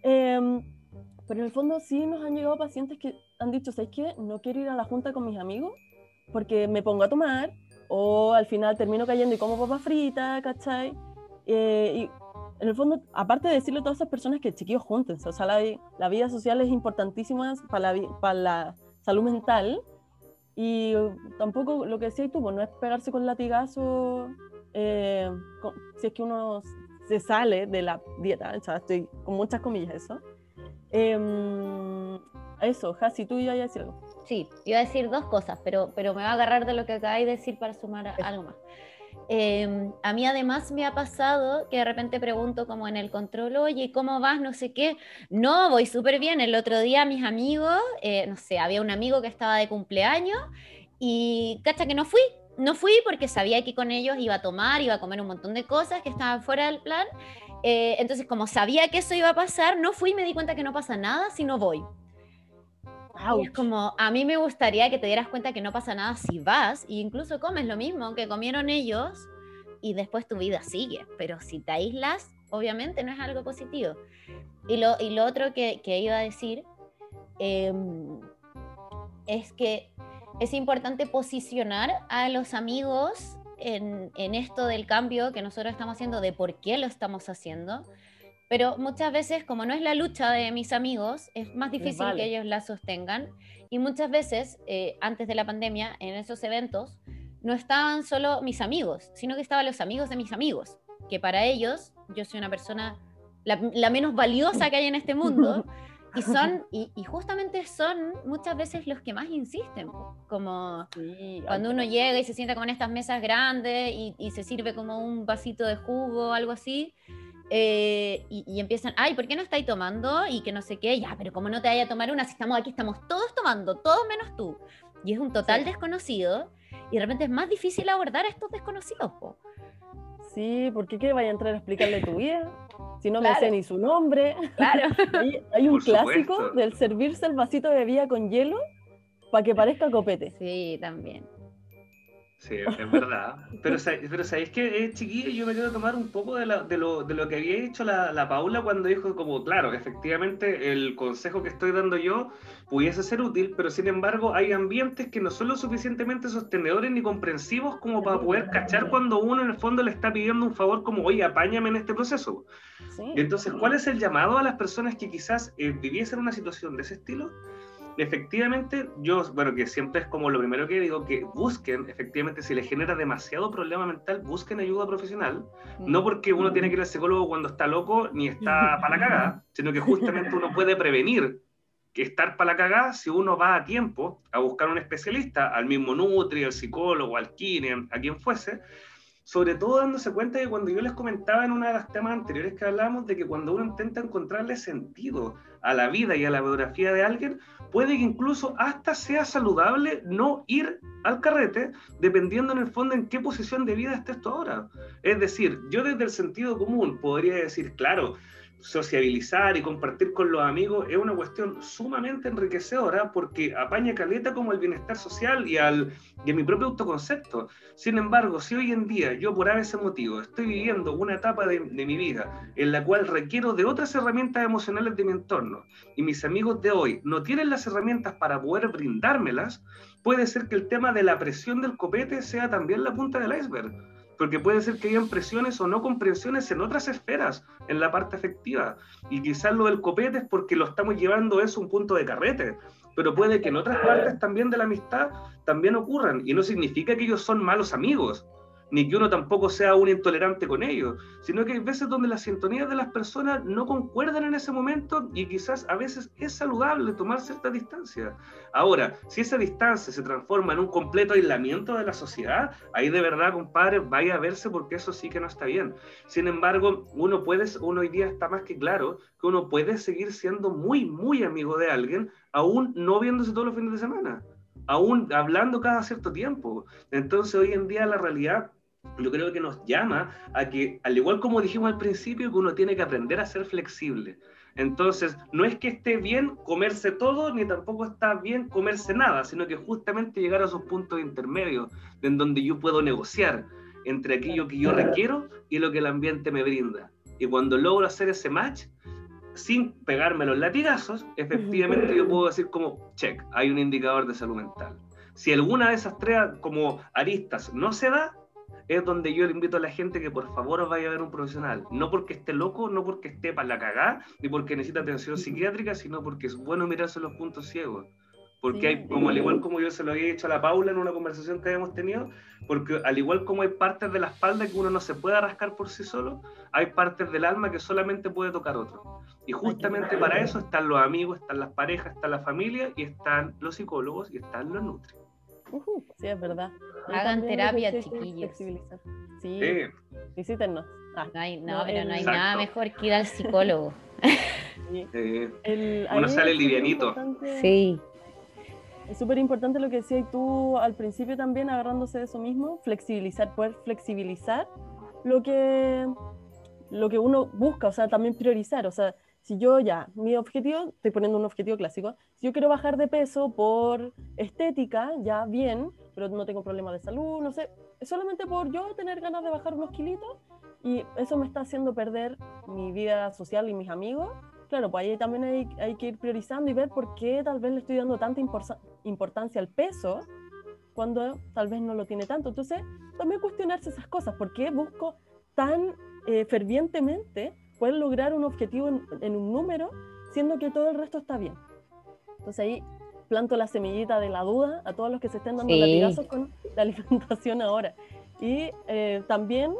Em, pero en el fondo sí nos han llegado pacientes que han dicho, ¿sabes qué? No quiero ir a la junta con mis amigos porque me pongo a tomar o al final termino cayendo y como papa frita, ¿cachai? Eh, y en el fondo, aparte de decirle a todas esas personas que chiquillos júntense, o sea, la, la vida social es importantísima para la, para la salud mental, y tampoco lo que decías tú, pues no es pegarse con latigazo eh, si es que uno se sale de la dieta, o sea, estoy con muchas comillas eso. Eh, eso, Hasi, tú ibas a decir algo. Sí, iba a decir dos cosas, pero, pero me va a agarrar de lo que acabáis de decir para sumar algo más. Em, a mí además me ha pasado que de repente pregunto como en el control, oye, ¿cómo vas? No sé qué. No, voy súper bien. El otro día mis amigos, eh, no sé, había un amigo que estaba de cumpleaños y cacha que no fui. No fui porque sabía que con ellos iba a tomar, iba a comer un montón de cosas que estaban fuera del plan. Eh, entonces, como sabía que eso iba a pasar, no fui y me di cuenta que no pasa nada si no voy. Es como, a mí me gustaría que te dieras cuenta que no pasa nada si vas e incluso comes lo mismo que comieron ellos y después tu vida sigue. Pero si te aíslas, obviamente no es algo positivo. Y lo, y lo otro que, que iba a decir em, es que es importante posicionar a los amigos en, en, esto del cambio que nosotros estamos haciendo, de por qué lo estamos haciendo. Pero muchas veces, como no es la lucha de mis amigos, es más difícil que ellos la sostengan. Y muchas veces, eh, antes de la pandemia, en esos eventos, no estaban solo mis amigos, sino que estaban los amigos de mis amigos, que para ellos yo soy una persona la, menos valiosa que hay en este mundo. Y son, <laughs> y, justamente son muchas veces los que más insisten, como cuando uno llega y se sienta con estas mesas grandes y, se sirve como un vasito de jugo o algo así, eh, y, y, empiezan, ay, ¿por qué no estáis tomando? Y que no sé qué, ya, pero como no te vaya a tomar una, si estamos aquí, estamos todos tomando, todos menos tú. Y es un total desconocido y de repente es más difícil abordar a estos desconocidos. Sí, porque qué vaya a entrar a explicarle tu vida? Si no me sé ni su nombre. Claro. <laughs> hay, un clásico del servirse el vasito de bebida con hielo para que parezca copete. Sí, también. Sí, es verdad. Pero, pero ¿sabéis que, eh, chiquillo, yo me quiero tomar un poco de, de, lo, de lo que había dicho la, la, Paula cuando dijo como, claro, efectivamente el consejo que estoy dando yo pudiese ser útil, pero sin embargo hay ambientes que no son lo suficientemente sostenedores ni comprensivos como para poder cachar cuando uno en el fondo le está pidiendo un favor como, oye, apáñame en este proceso. Entonces, ¿cuál es el llamado a las personas que quizás eh, viviesen una situación de ese estilo? Efectivamente, yo, bueno, que siempre es como lo primero que digo, que busquen, efectivamente, si les genera demasiado problema mental, busquen ayuda profesional, no porque uno tiene que ir al psicólogo cuando está loco ni está <laughs> para la cagada, sino que justamente uno puede prevenir que estar para la cagada si uno va a tiempo a buscar un especialista, al mismo Nutri, al psicólogo, al kine, a quien fuese, sobre todo dándose cuenta de cuando yo les comentaba en uno de los temas anteriores que hablábamos, de que cuando uno intenta encontrarle sentido a la vida y a la biografía de alguien, puede que incluso hasta sea saludable no ir al carrete, dependiendo en el fondo en qué posición de vida estés tú ahora. Es decir, yo desde el sentido común podría decir, claro, sociabilizar y compartir con los amigos es una cuestión sumamente enriquecedora porque apaña caleta como el bienestar social y, al, y a mi propio autoconcepto. Sin embargo, si hoy en día yo por ese motivo estoy viviendo una etapa de, de mi vida en la cual requiero de otras herramientas emocionales de mi entorno y mis amigos de hoy no tienen las herramientas para poder brindármelas, puede ser que el tema de la presión del copete sea también la punta del iceberg porque puede ser que hayan presiones o no comprensiones en otras esferas, en la parte afectiva. Y quizás lo del copete es porque lo estamos llevando eso a un punto de carrete, pero puede que en otras partes también de la amistad también ocurran. Y no significa que ellos son malos amigos, ni que uno tampoco sea un intolerante con ellos, sino que hay veces donde las sintonías de las personas no concuerdan en ese momento y quizás a veces es saludable tomar cierta distancia. Ahora, si esa distancia se transforma en un completo aislamiento de la sociedad, ahí de verdad, compadre, vaya a verse porque eso sí que no está bien. Sin embargo, uno puede, uno hoy día está más que claro que uno puede seguir siendo muy, muy amigo de alguien, aún no viéndose todos los fines de semana aún hablando cada cierto tiempo. Entonces hoy en día la realidad yo creo que nos llama a que, al igual como dijimos al principio, que uno tiene que aprender a ser flexible. Entonces, no es que esté bien comerse todo, ni tampoco está bien comerse nada, sino que justamente llegar a esos puntos intermedios en donde yo puedo negociar entre aquello que yo requiero y lo que el ambiente me brinda. Y cuando logro hacer ese match, sin pegarme los latigazos, efectivamente yo puedo decir como, check, hay un indicador de salud mental. Si alguna de esas tres como aristas no se da, es donde yo le invito a la gente que por favor vaya a ver un profesional. No porque esté loco, no porque esté para la cagada, ni porque necesita atención psiquiátrica, sino porque es bueno mirarse los puntos ciegos. Porque hay, como al igual como yo se lo había dicho a la Paula en una conversación que habíamos tenido, porque al igual como hay partes de la espalda que uno no se puede rascar por sí solo, hay partes del alma que solamente puede tocar otro. Y justamente para eso están los amigos, están las parejas, está la familia y están los psicólogos y están los sí, es verdad. Hagan terapia, chiquillos. Sí, visítenos. Ah, no, hay, no, pero no hay nada mejor que ir al psicólogo. <laughs> Sí. uno sale livianito. Sí. Es súper importante lo que decías tú al principio también, agarrándose de eso mismo, flexibilizar, poder flexibilizar lo que, lo que uno busca, o sea, también priorizar, o sea, si yo ya, mi objetivo, estoy poniendo un objetivo clásico, si yo quiero bajar de peso por estética, ya bien, pero no tengo problemas de salud, no sé, solamente por yo tener ganas de bajar unos kilitos y eso me está haciendo perder mi vida social y mis amigos, claro, pues ahí también hay, hay, que ir priorizando y ver por qué tal vez le estoy dando tanta importancia al peso cuando tal vez no lo tiene tanto. Entonces, también cuestionarse esas cosas, ¿por qué busco tan eh, fervientemente poder lograr un objetivo en, un número, siendo que todo el resto está bien. Entonces ahí planto la semillita de la duda a todos los que se estén dando latigazos con la alimentación ahora. Y eh, también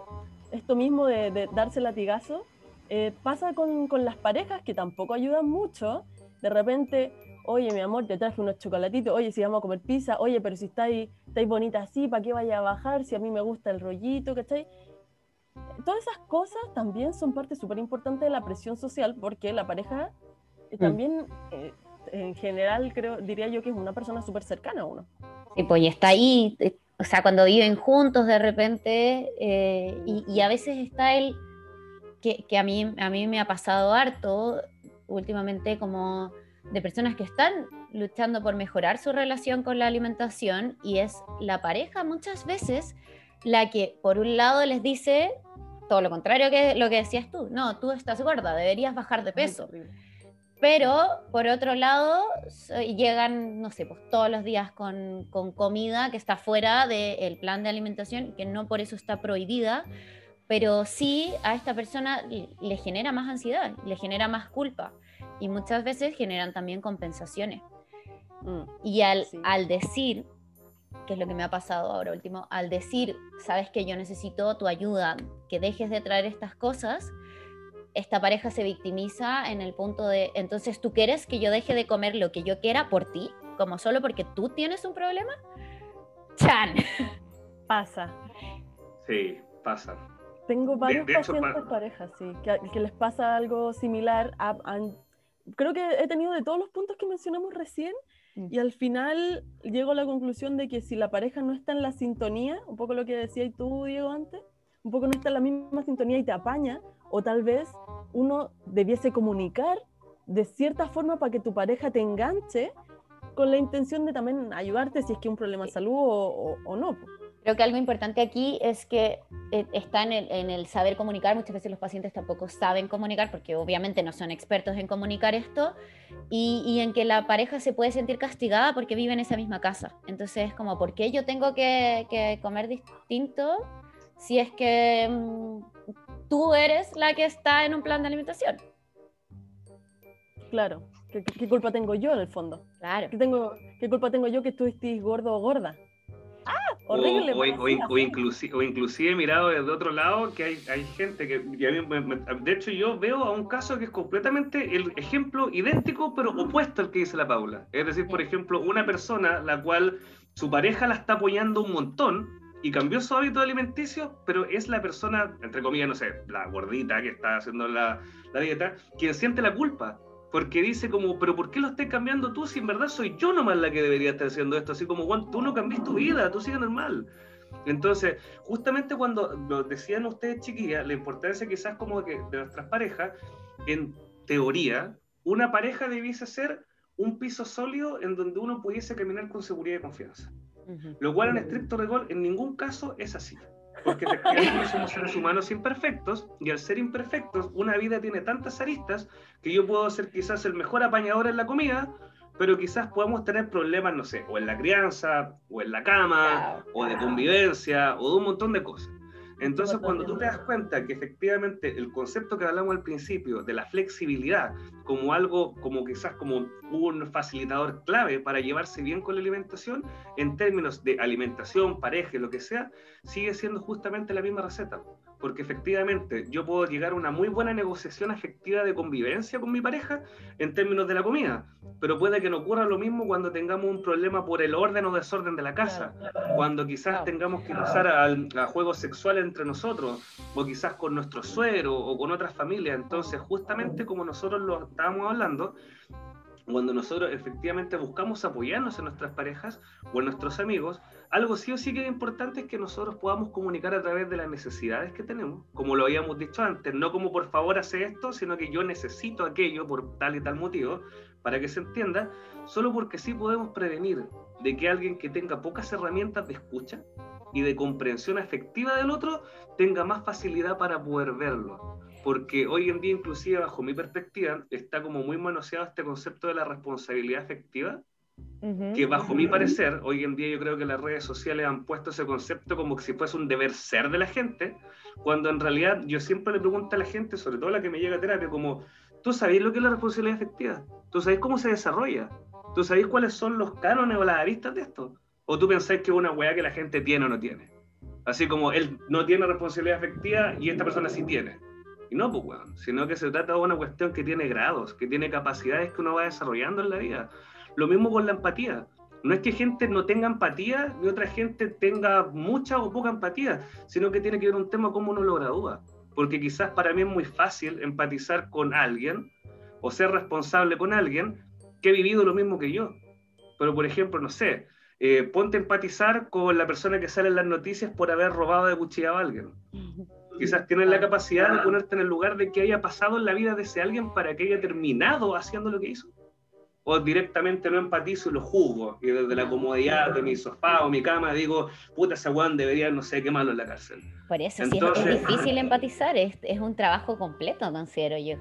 esto mismo de, darse latigazo eh, pasa con, con, las parejas que tampoco ayudan mucho. De repente, oye, mi amor, te traje unos chocolatitos, oye, si vamos a comer pizza, oye, pero si estáis, estáis bonita así, ¿para qué vaya a bajar? Si a mí me gusta el rollito, ¿cachai? Todas esas cosas también son parte súper importante de la presión social porque la pareja eh, mm. también eh, en general creo diría yo que es una persona súper cercana a uno. Sí, pues y está ahí, eh, o sea, cuando viven juntos de repente y, a veces está él que, que, a, mí, a mí me ha pasado harto últimamente como de personas que están luchando por mejorar su relación con la alimentación y es la pareja muchas veces la que por un lado les dice todo lo contrario que lo que decías tú, no, tú estás gorda, deberías bajar de peso. Pero por otro lado, llegan, no sé, pues todos los días con, con comida que está fuera del plan de alimentación, que no por eso está prohibida, pero sí a esta persona le genera más ansiedad, le genera más culpa y muchas veces generan también compensaciones. Mm, y al, al decir que es lo que me ha pasado ahora último, al decir, sabes que yo necesito tu ayuda, que dejes de traer estas cosas, esta pareja se victimiza en el punto de, entonces tú quieres que yo deje de comer lo que yo quiera por ti, como solo porque tú tienes un problema. Chan. <laughs> Pasa. Sí, pasa. Tengo varios pacientes parejas, sí, que, les pasa algo similar. creo que he tenido de todos los puntos que mencionamos recién. Y al final llego a la conclusión de que si la pareja no está en la sintonía, un poco lo que decías tú, Diego, antes, un poco no está en la misma sintonía y te apaña, o tal vez uno debiese comunicar de cierta forma para que tu pareja te enganche con la intención de también ayudarte si es que hay un problema de salud o, o, no. Creo que algo importante aquí es que eh, está en el, en el, saber comunicar. Muchas veces los pacientes tampoco saben comunicar porque obviamente no son expertos en comunicar esto y, y, en que la pareja se puede sentir castigada porque vive en esa misma casa. Entonces es como, ¿por qué yo tengo que, que comer distinto si es que mm, tú eres la que está en un plan de alimentación? Claro, ¿qué, qué culpa tengo yo en el fondo? Claro. ¿Qué, tengo, ¿Qué culpa tengo yo que tú estés gordo o gorda? Horrible. O, o, inclusive, o, inclusive, mirado desde otro lado, que hay, hay gente que, de hecho yo veo a un caso que es completamente el ejemplo idéntico, pero opuesto al que dice la Paula. Es decir, por ejemplo, una persona la cual su pareja la está apoyando un montón y cambió su hábito alimenticio, pero es la persona, entre comillas, no sé, la gordita que está haciendo la, la dieta, quien siente la culpa porque dice como, pero ¿por qué lo estás cambiando tú si en verdad soy yo nomás la que debería estar haciendo esto? Así como, Juan, tú no cambias tu vida, tú sigues normal. Entonces, justamente cuando lo decían ustedes, chiquillas, la importancia quizás como que de nuestras parejas, en teoría, una pareja debiese ser un piso sólido en donde uno pudiese caminar con seguridad y confianza. Lo cual en estricto rigor en ningún caso es así porque efectivamente somos seres humanos imperfectos y al ser imperfectos una vida tiene tantas aristas que yo puedo ser quizás el mejor apañador en la comida, pero quizás podamos tener problemas, no sé, o en la crianza, o en la cama, o de convivencia, o de un montón de cosas. Entonces, cuando tú te das cuenta que efectivamente el concepto que hablamos al principio de la flexibilidad como algo, como quizás como un facilitador clave para llevarse bien con la alimentación, en términos de alimentación, pareja, lo que sea, sigue siendo justamente la misma receta porque efectivamente yo puedo llegar a una muy buena negociación afectiva de convivencia con mi pareja en términos de la comida, pero puede que no ocurra lo mismo cuando tengamos un problema por el orden o desorden de la casa, cuando quizás tengamos que pasar a, a juegos sexuales entre nosotros, o quizás con nuestro suero o con otras familias. Entonces, justamente como nosotros lo estábamos hablando, cuando nosotros efectivamente buscamos apoyarnos en nuestras parejas o en nuestros amigos, algo sí o sí que es importante es que nosotros podamos comunicar a través de las necesidades que tenemos, como lo habíamos dicho antes, no como por favor hace esto, sino que yo necesito aquello por tal y tal motivo, para que se entienda, solo porque sí podemos prevenir de que alguien que tenga pocas herramientas de escucha y de comprensión afectiva del otro tenga más facilidad para poder verlo porque hoy en día, inclusive bajo mi perspectiva, está como muy manoseado este concepto de la responsabilidad afectiva, que bajo mi parecer, hoy en día yo creo que las redes sociales han puesto ese concepto como si fuese un deber ser de la gente, cuando en realidad yo siempre le pregunto a la gente, sobre todo la que me llega a terapia, como, ¿tú sabes lo que es la responsabilidad afectiva? ¿Tú sabes cómo se desarrolla? ¿Tú sabes cuáles son los cánones o las aristas de esto? ¿O tú pensáis que es una weá que la gente tiene o no tiene? Así como él no tiene responsabilidad afectiva y esta persona sí tiene no, pues, bueno, sino que se trata de una cuestión que tiene grados, que tiene capacidades que uno va desarrollando en la vida. Lo mismo con la empatía. No es que gente no tenga empatía ni otra gente tenga mucha o poca empatía, sino que tiene que ver un tema cómo uno lo gradúa. Porque quizás para mí es muy fácil empatizar con alguien o ser responsable con alguien que ha vivido lo mismo que yo. Pero, por ejemplo, no sé, eh, ponte a empatizar con la persona que sale en las noticias por haber robado de cuchilla a alguien. Quizás tienes la capacidad de ponerte en el lugar de que haya pasado en la vida de ese alguien para que haya terminado haciendo lo que hizo. O directamente no empatizo y lo juzgo. Y desde la comodidad de mi sofá o mi cama digo, puta, ese weón debería, no sé, quemarlo en la cárcel. Por eso, sí, es, difícil empatizar, es, es un trabajo completo, considero yo.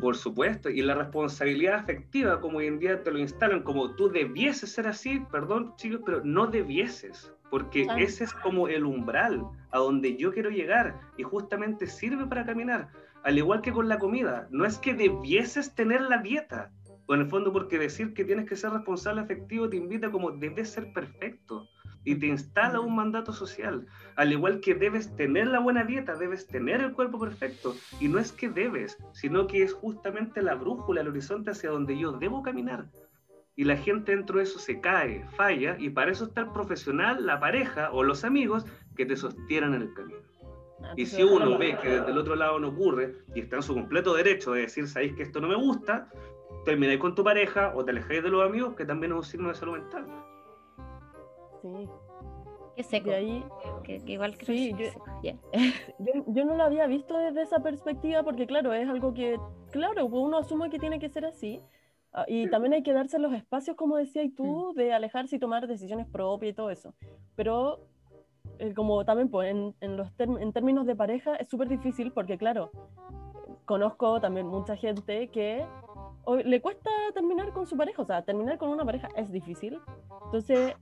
Por supuesto, y la responsabilidad afectiva, como hoy en día te lo instalan, como tú debieses ser así, perdón chicos, pero no debieses porque ese es como el umbral a donde yo quiero llegar y justamente sirve para caminar, al igual que con la comida. No es que debieses tener la dieta, o en el fondo porque decir que tienes que ser responsable efectivo te invita como debes ser perfecto y te instala un mandato social. Al igual que debes tener la buena dieta, debes tener el cuerpo perfecto. Y no es que debes, sino que es justamente la brújula, el horizonte hacia donde yo debo caminar y la gente dentro de eso se cae, falla, y para eso está el profesional, la pareja o los amigos que te sostienen en el camino. Y si uno ve que desde el otro lado no ocurre y está en su completo derecho de decir, sabéis que esto no me gusta, termináis con tu pareja o te alejáis de los amigos, que también es un signo de salud mental. Sí. Qué seco. ahí, que, igual sí, <laughs> yo, yo, no lo había visto desde esa perspectiva porque, claro, es algo que, claro, uno asume que tiene que ser así, Ah, y también hay que darse los espacios, como decías tú, de alejarse y tomar decisiones propias y todo eso. Pero eh, como también pues, en, en, los en términos de pareja es súper difícil porque, claro, conozco también mucha gente que le cuesta terminar con su pareja, o sea, terminar con una pareja es difícil. Entonces,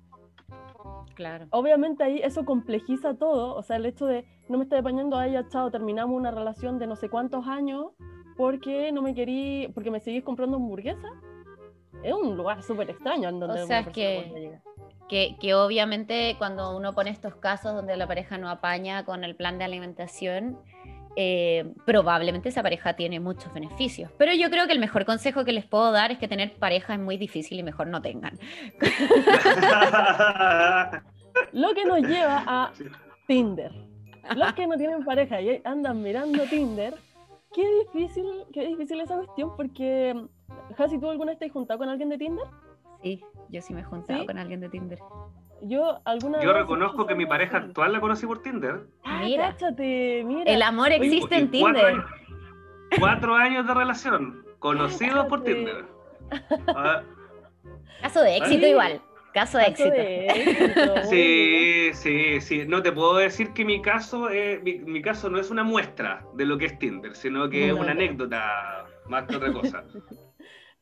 claro. obviamente ahí eso complejiza todo, o sea, el hecho de no me estoy apañando a ella, chao, terminamos una relación de no sé cuántos años porque no me querí, porque me seguís comprando hamburguesa. Es un lugar súper extraño en donde o sea, que que, que, obviamente cuando uno pone estos casos donde la pareja no apaña con el plan de alimentación, eh, probablemente esa pareja tiene muchos beneficios. Pero yo creo que el mejor consejo que les puedo dar es que tener pareja es muy difícil y mejor no tengan. <laughs> Lo que nos lleva a Tinder. Los que no <laughs> tienen pareja y andan mirando Tinder, qué difícil, qué difícil esa cuestión, porque, Jasi, ¿tú alguna vez te has juntado con alguien de Tinder? Sí, yo sí me he juntado con alguien de Tinder. Yo, alguna yo reconozco que mi pareja actual la conocí por Tinder. Ah, mira, mira. El amor existe en Tinder. Cuatro años, de relación, conocidos por Tinder. <laughs> Ah. Caso de éxito igual. Caso de éxito. <laughs> sí, sí, sí. No te puedo decir que mi caso, mi, caso no es una muestra de lo que es Tinder, sino que es una anécdota más que otra cosa. <laughs>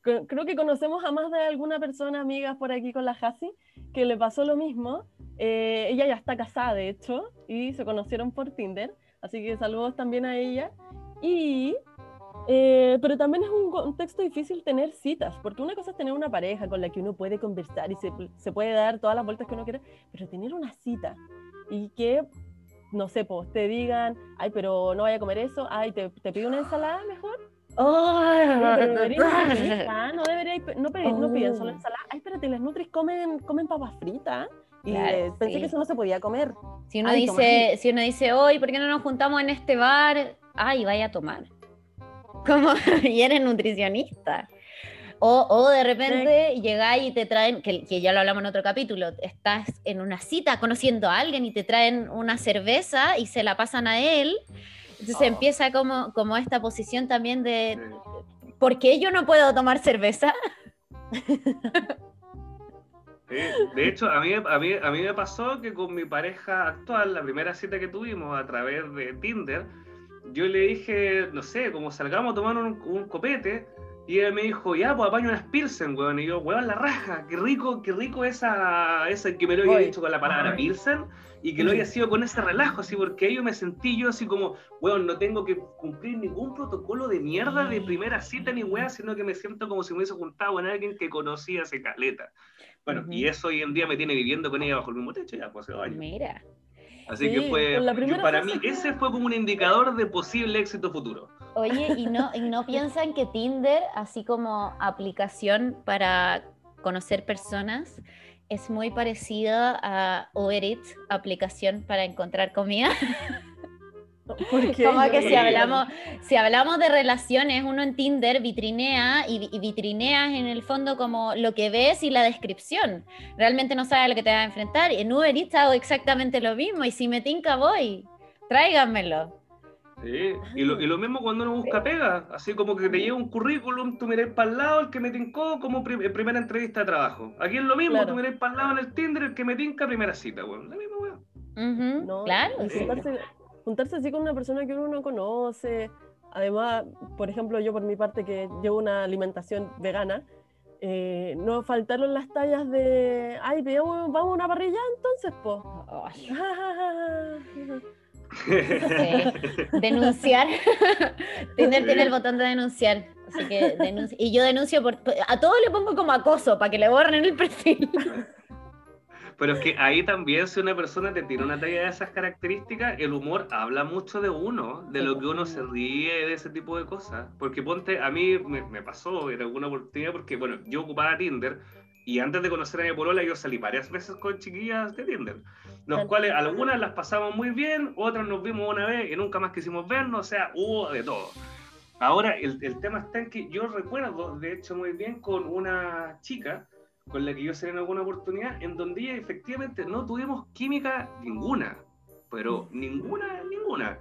Creo que conocemos a más de alguna persona, amigas por aquí con la Hasi, que le pasó lo mismo. Eh, ella ya está casada, de hecho, y se conocieron por Tinder, así que saludos también a ella. Y eh, pero también es un contexto difícil tener citas, porque una cosa es tener una pareja con la que uno puede conversar y se, se puede dar todas las vueltas que uno quiera, pero tener una cita y que, no sé, pues te digan, ay, pero no vaya a comer eso, ay, te, te pido una ensalada mejor. Oh, <laughs> no, debería, no, debería, no, no piden solo oh. ensalada. Ay, espérate, las Nutris comen, comen papas fritas. Y pensé que eso no se podía comer. Si uno, dice, si uno dice, hoy, ¿por qué no nos juntamos en este bar? Ay, vaya a tomar como, <laughs> y eres nutricionista. O, o, de repente llegáis y te traen, que, que, ya lo hablamos en otro capítulo, estás en una cita conociendo a alguien y te traen una cerveza y se la pasan a él. Entonces oh. empieza como, como esta posición también de, ¿por qué yo no puedo tomar cerveza? de hecho, a mí, a, mí, a mí me pasó que con mi pareja actual, la primera cita que tuvimos a través de Tinder, yo le dije, no sé, como salgamos a tomar un, copete, y él me dijo, ya, pues apaño unas Pilsen, weón. Y yo, weón, la raja, qué rico, qué rico esa, esa que me lo había dicho con la palabra Pilsen, y que lo haya sido con ese relajo, así, porque ahí yo me sentí yo así como, weón, no tengo que cumplir ningún protocolo de mierda de primera cita ni weón, sino que me siento como si me hubiese juntado con alguien que conocía ese caleta. Bueno, y eso hoy en día me tiene viviendo con ella bajo el mismo techo ya, pues se Mira. Así que fue, para mí ese fue como un indicador de posible éxito futuro. Oye, ¿y no, ¿y no <laughs> piensan que Tinder, así como aplicación para conocer personas, es muy parecida a Uber Eats, aplicación para encontrar comida? <laughs> Como que si hablamos, si hablamos de relaciones, uno en Tinder vitrinea y, y, vitrineas en el fondo como lo que ves y la descripción. Realmente no sabes a lo que te vas a enfrentar. En Uber Eats hago exactamente lo mismo y si me tinca voy, tráiganmelo. Sí, y lo, y lo mismo cuando uno busca pega, así como que te lleva un currículum, tú miras para el lado, el que me tincó como primera entrevista de trabajo. Aquí es lo mismo, tú miras para el lado en el Tinder, el que me tinca primera cita, weón. La misma weón. claro juntarse así con una persona que uno no conoce. Además, por ejemplo, yo por mi parte que llevo una alimentación vegana, eh, no faltaron las tallas de, ay, vamos, a una parrilla entonces, po. <laughs> denunciar. <laughs> Tinder tiene el botón de denunciar. Así que Y yo denuncio por. A todos le pongo como acoso para que le borren el perfil. Pero es que ahí también, si una persona te tiene una talla de esas características, el humor habla mucho de uno, de lo que uno se ríe, de ese tipo de cosas. Porque ponte, a mí me, pasó en alguna oportunidad, porque bueno, yo ocupaba Tinder y antes de conocer a mi polola yo salí varias veces con chiquillas de Tinder, los cuales algunas las pasamos muy bien, otras nos vimos una vez y nunca más quisimos vernos, o sea, hubo de todo. Ahora, el, el tema está en que yo recuerdo, de hecho, muy bien con una chica con la que yo salí en alguna oportunidad, en donde efectivamente no tuvimos química ninguna, pero ninguna, ninguna.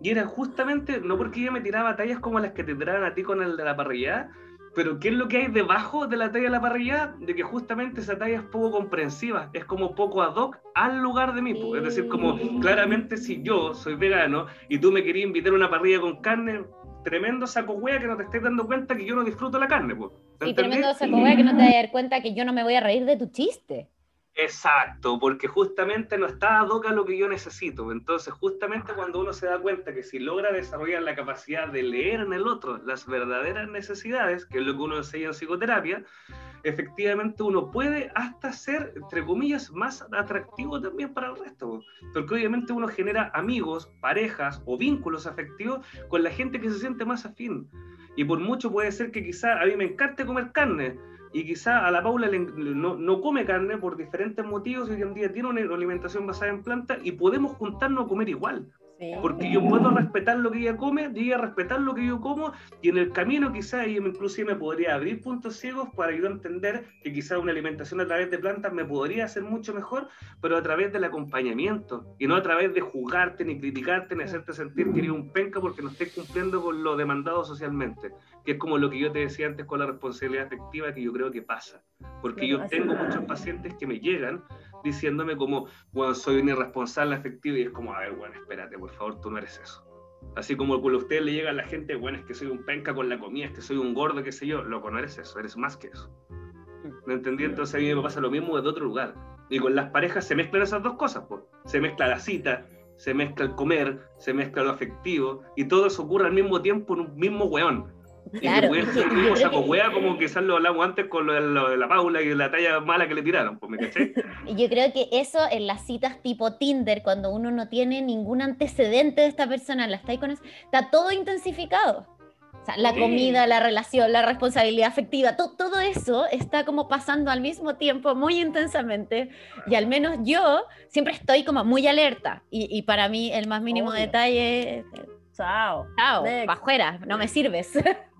Y era justamente, no porque ella me tiraba tallas como las que te tiraban a ti con el de la parrilla, pero ¿qué es lo que hay debajo de la talla de la parrilla? De que justamente esa talla es poco comprensiva, es como poco ad hoc al lugar de mí. Es decir, como claramente si yo soy vegano y tú me querías invitar a una parrilla con carne, tremendo saco hueá que no te estés dando cuenta que yo no disfruto la carne. Pues. Y tremendo saco hueá que no te vas a dar cuenta que yo no me voy a reír de tu chiste. Exacto, porque justamente no está a doca lo que yo necesito. Entonces, justamente cuando uno se da cuenta que si logra desarrollar la capacidad de leer en el otro las verdaderas necesidades, que es lo que uno enseña en psicoterapia, efectivamente uno puede hasta ser, entre comillas, más atractivo también para el resto. Porque obviamente uno genera amigos, parejas o vínculos afectivos con la gente que se siente más afín. Y por mucho puede ser que quizá a mí me encante comer carne, y quizá a la Paula no, no, come carne por diferentes motivos y hoy en día tiene una alimentación basada en plantas y podemos juntarnos a comer igual. Porque yo puedo respetar lo que ella come, y ella respetar lo que yo como, y en el camino quizás ella inclusive me podría abrir puntos ciegos para yo entender que quizás una alimentación a través de plantas me podría hacer mucho mejor, pero a través del acompañamiento, y no a través de juzgarte, ni criticarte, ni hacerte sentir que eres un penca porque no estés cumpliendo con lo demandado socialmente, que es como lo que yo te decía antes con la responsabilidad afectiva que yo creo que pasa. Porque yo tengo muchos pacientes que me llegan diciéndome como, bueno, soy un irresponsable afectivo y es como, a ver, bueno, espérate, por favor, tú no eres eso. Así como cuando a usted le llega a la gente, bueno, es que soy un penca con la comida, es que soy un gordo, qué sé yo, loco, no eres eso, eres más que eso. ¿Me entendí? Entonces a mí me pasa lo mismo desde otro lugar. Y con las parejas se mezclan esas dos cosas, pues. Se mezcla la cita, se mezcla el comer, se mezcla lo afectivo, y todo eso ocurre al mismo tiempo en un mismo weón. Claro. Y que puede <laughs> saco hueá como quizás lo hablamos antes con lo de, la Paula y la talla mala que le tiraron, pues, ¿me caché? <laughs> Yo creo que eso en las citas tipo Tinder, cuando uno no tiene ningún antecedente de esta persona, la está, con está todo intensificado. O sea, la comida, la relación, la responsabilidad afectiva, todo eso está como pasando al mismo tiempo muy intensamente y al menos yo siempre estoy como muy alerta y, para mí el más mínimo detalle... Chao. Chao, afuera, no me sirves. <laughs>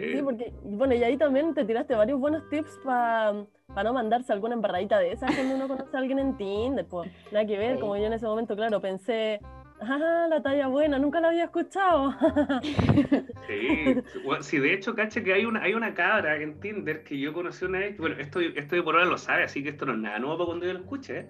Sí, porque, bueno, y ahí también te tiraste varios buenos tips para no mandarse alguna embarradita de esas cuando uno conoce a alguien en Tinder, pues nada que ver, como yo en ese momento, claro, pensé, ah, la talla buena, nunca la había escuchado. <laughs> sí, sí, de hecho, caché que hay una, hay una cabra en Tinder que yo conocí una vez, bueno, esto, esto por ahora lo sabe, así que esto no es nada nuevo para cuando yo lo escuche, ¿eh?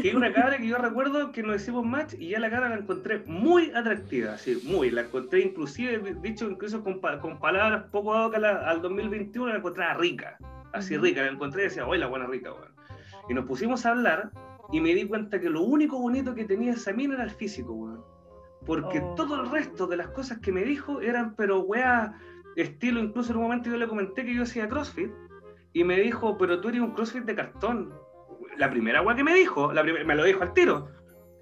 que hay una cabra que yo recuerdo que nos hicimos match y ya la cabra la encontré muy atractiva, así, muy, la encontré inclusive, dicho incluso con, con palabras poco dadas al 2021, la encontré rica, así rica, la encontré y decía, oye, la buena rica, bueno. Y nos pusimos a hablar y me di cuenta que lo único bonito que tenía esa mina era el físico, weón. Porque oh. todo el resto de las cosas que me dijo eran, pero weá, estilo, incluso en un momento yo le comenté que yo hacía CrossFit, y me dijo, pero tú eres un CrossFit de cartón. La primera weá que me dijo, la me lo dijo al tiro.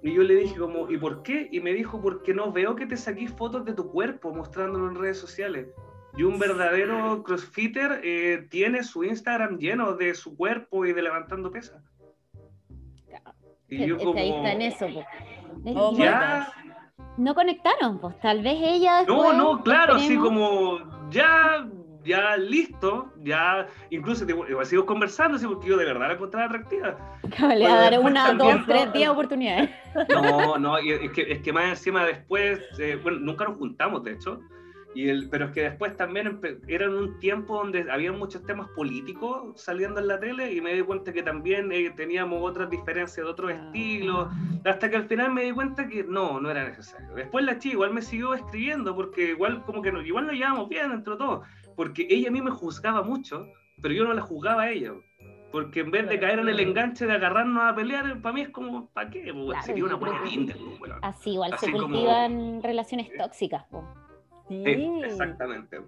Y yo le dije como, ¿y por qué? Y me dijo, porque no veo que te saquís fotos de tu cuerpo mostrándolo en redes sociales. Y un verdadero crossfitter eh, tiene su Instagram lleno de su cuerpo y de levantando pesas. Y yo como... Ahí está en eso. Oh ya... No conectaron, pues tal vez ella... no, no, claro, así como ya, ya listo, ya incluso igual sigo conversando, así porque yo de verdad la encontraba atractiva. Le a dar una, dos, tres, <laughs> diez oportunidades. No, no, es que, es que más encima después, eh, bueno, nunca nos juntamos, de hecho, el, pero es que después también era un tiempo donde había muchos temas políticos saliendo en la tele y me di cuenta que también eh, teníamos otras diferencias de otros ah. estilos, hasta que al final me di cuenta que no, no era necesario. Después la chica igual me siguió escribiendo porque igual como que no, igual nos llevamos bien dentro de todo, porque ella a mí me juzgaba mucho, pero yo no la juzgaba a ella. Porque en vez de caer en el enganche de agarrarnos a pelear, para mí es como, ¿para qué? Sería una buena Tinder. Así igual se cultivan relaciones tóxicas. Sí. exactamente.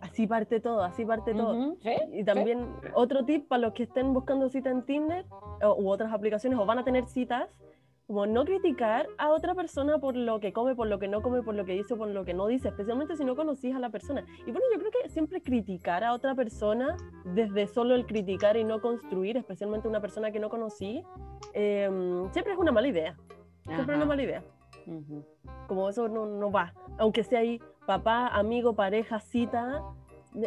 Así parte todo, así parte todo. Y también otro tip para los que estén buscando cita en Tinder u otras aplicaciones o van a tener citas, como no criticar a otra persona por lo que come, por lo que no come, por lo que dice o por lo que no dice, especialmente si no conocís a la persona. Y bueno, yo creo que siempre criticar a otra persona, desde solo el criticar y no construir, especialmente una persona que no conocí, em, siempre es una mala idea. Siempre es una mala idea. Como eso no, no, va. Aunque sea ahí papá, amigo, pareja, cita,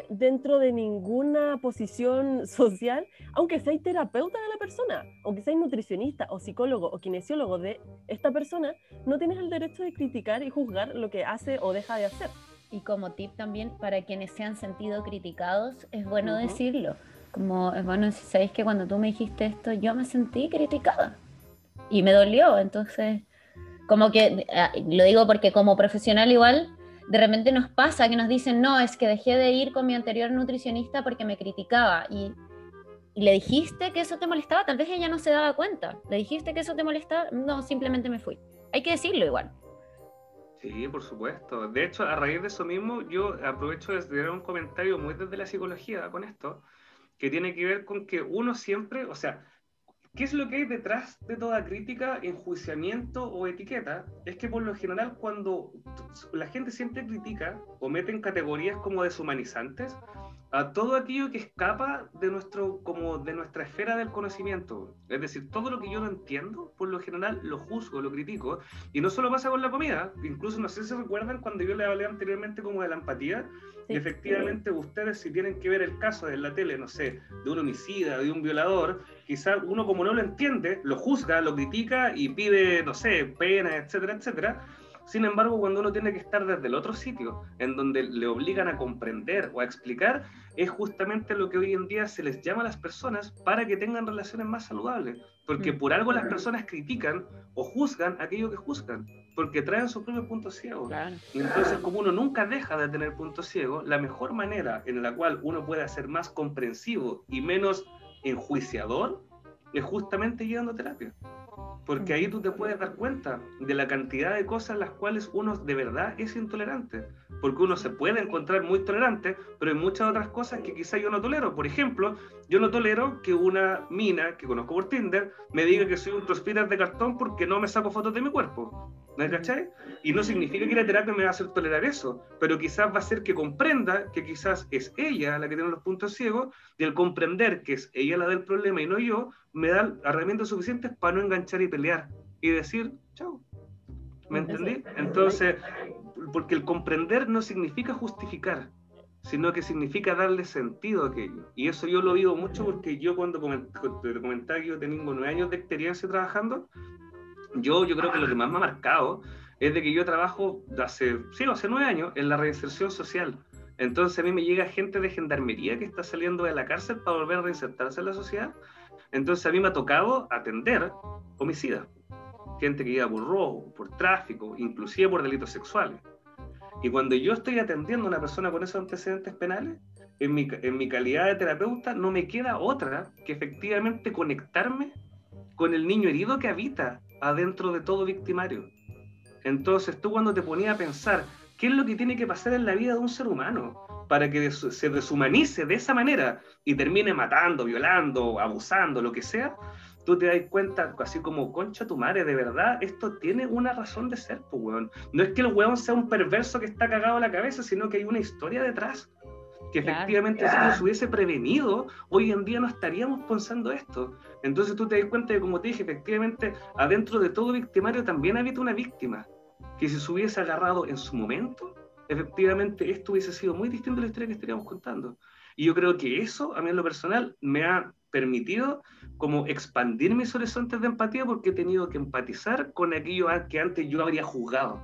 dentro de ninguna posición <laughs> social, aunque sea terapeuta de la persona, aunque sea nutricionista o psicólogo o kinesiólogo de esta persona, no tienes el derecho de criticar y juzgar lo que hace o deja de hacer. Y como tip también para quienes se han sentido criticados, es bueno decirlo. Como es bueno, si sabéis que cuando tú me dijiste esto, yo me sentí criticada y me dolió, entonces como que, ah, lo digo porque como profesional igual, de repente nos pasa que nos dicen, no, es que dejé de ir con mi anterior nutricionista porque me criticaba. Y, le dijiste que eso te molestaba, tal vez ella no se daba cuenta. Le dijiste que eso te molestaba, no, simplemente me fui. Hay que decirlo igual. Sí, por supuesto. De hecho, a raíz de eso mismo, yo aprovecho de dar un comentario muy desde la psicología con esto, que tiene que ver con que uno siempre, o sea, ¿qué es lo que hay detrás de toda crítica, enjuiciamiento o etiqueta? Es que por lo general cuando la gente siempre critica o mete en categorías como deshumanizantes, a todo aquello que escapa de, nuestro, como de nuestra esfera del conocimiento. Es decir, todo lo que yo no entiendo, por lo general lo juzgo, lo critico. Y no solo pasa con la comida, incluso no sé si recuerdan cuando yo le hablé anteriormente como de la empatía, y efectivamente ustedes si tienen que ver el caso de la tele, no sé, de un homicida, de un violador, quizás uno como no lo entiende, lo juzga, lo critica y pide, no sé, pena, etcétera, etcétera sin embargo, cuando uno tiene que estar desde el otro sitio, en donde le obligan a comprender o a explicar, es justamente lo que hoy en día se les llama a las personas para que tengan relaciones más saludables. Porque mm. por algo las personas critican o juzgan aquello que juzgan, porque traen sus propios puntos ciegos. Entonces, como uno nunca deja de tener puntos ciegos, la mejor manera en la cual uno puede ser más comprensivo y menos enjuiciador es justamente llegando a terapia porque ahí tú te puedes dar cuenta de la cantidad de cosas las cuales uno de verdad es intolerante, porque uno se puede encontrar muy tolerante, pero hay muchas otras cosas que quizá yo no tolero. Por ejemplo, yo no tolero que una mina que conozco por Tinder me diga que soy un trospitas de cartón porque no me saco fotos de mi cuerpo. ¿Me cachai? Y no significa que la terapia me va a hacer tolerar eso, pero quizás va a hacer que comprenda que quizás es ella la que tiene los puntos ciegos, y al comprender que es ella la del problema y no yo, me da herramientas suficientes para no enganchar y pelear y decir, chao. ¿Me entendí? Entonces, porque el comprender no significa justificar, sino que significa darle sentido a aquello. Y eso yo lo vivo mucho porque yo cuando te comentaba que yo tengo nueve años de experiencia trabajando, yo, yo creo que lo que más me ha marcado es de que yo trabajo hace, sí, hace nueve años en la reinserción social. Entonces a mí me llega gente de gendarmería que está saliendo de la cárcel para volver a reinsertarse en la sociedad. Entonces a mí me ha tocado atender homicidas, gente que iba por robo, por tráfico, inclusive por delitos sexuales. Y cuando yo estoy atendiendo a una persona con esos antecedentes penales, en mi, en mi calidad de terapeuta no me queda otra que efectivamente conectarme con el niño herido que habita adentro de todo victimario. Entonces tú cuando te ponías a pensar qué es lo que tiene que pasar en la vida de un ser humano para que se deshumanice de esa manera y termine matando, violando, abusando, lo que sea, tú te das cuenta, así como, concha tu madre, de verdad, esto tiene una razón de ser, pues, weón. No es que el weón sea un perverso que está cagado a la cabeza, sino que hay una historia detrás. Que efectivamente si nos hubiese prevenido, hoy en día no estaríamos pensando esto. Entonces tú te das cuenta de, como te dije, efectivamente, adentro de todo victimario también habita una víctima, que si se hubiese agarrado en su momento, efectivamente esto hubiese sido muy distinto a la historia que estaríamos contando. Y yo creo que eso, a mí en lo personal, me ha permitido como expandir mis horizontes de empatía porque he tenido que empatizar con aquello que antes yo habría juzgado,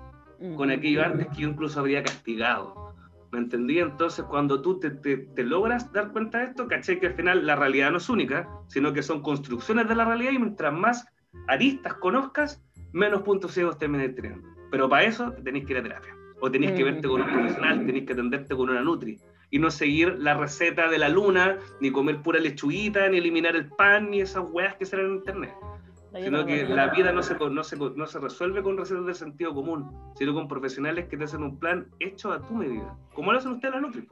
con aquello antes que yo incluso habría castigado. ¿Me entendí? Entonces, cuando tú te, te, logras dar cuenta de esto, caché que al final la realidad no es única, sino que son construcciones de la realidad y mientras más aristas conozcas, menos puntos ciegos terminas teniendo. Pero para eso tenéis que ir a terapia. O tenéis que verte con un profesional, tenéis que atenderte con una nutri. Y no seguir la receta de la luna, ni comer pura lechuguita, ni eliminar el pan, ni esas weas que salen en internet sino que la vida no se, no, se, no se resuelve con recetas de sentido común, sino con profesionales que te hacen un plan hecho a tu medida, como lo hacen ustedes la Nutri.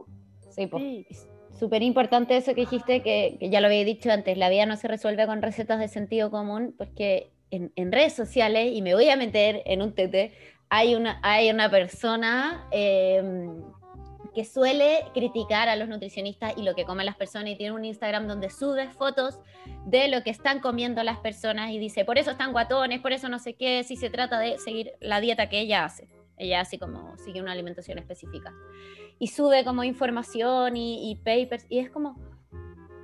Sí, pues. Súper importante eso que dijiste, que, que, ya lo había dicho antes, la vida no se resuelve con recetas de sentido común, porque en, en redes sociales, y me voy a meter en un tete, hay una, hay una persona eh, que suele criticar a los nutricionistas y lo que comen las personas y tiene un Instagram donde sube fotos de lo que están comiendo las personas y dice, por eso están guatones, por eso no sé qué, si se trata de seguir la dieta que ella hace. Ella así como sigue una alimentación específica. Y sube como información y, y papers y es como,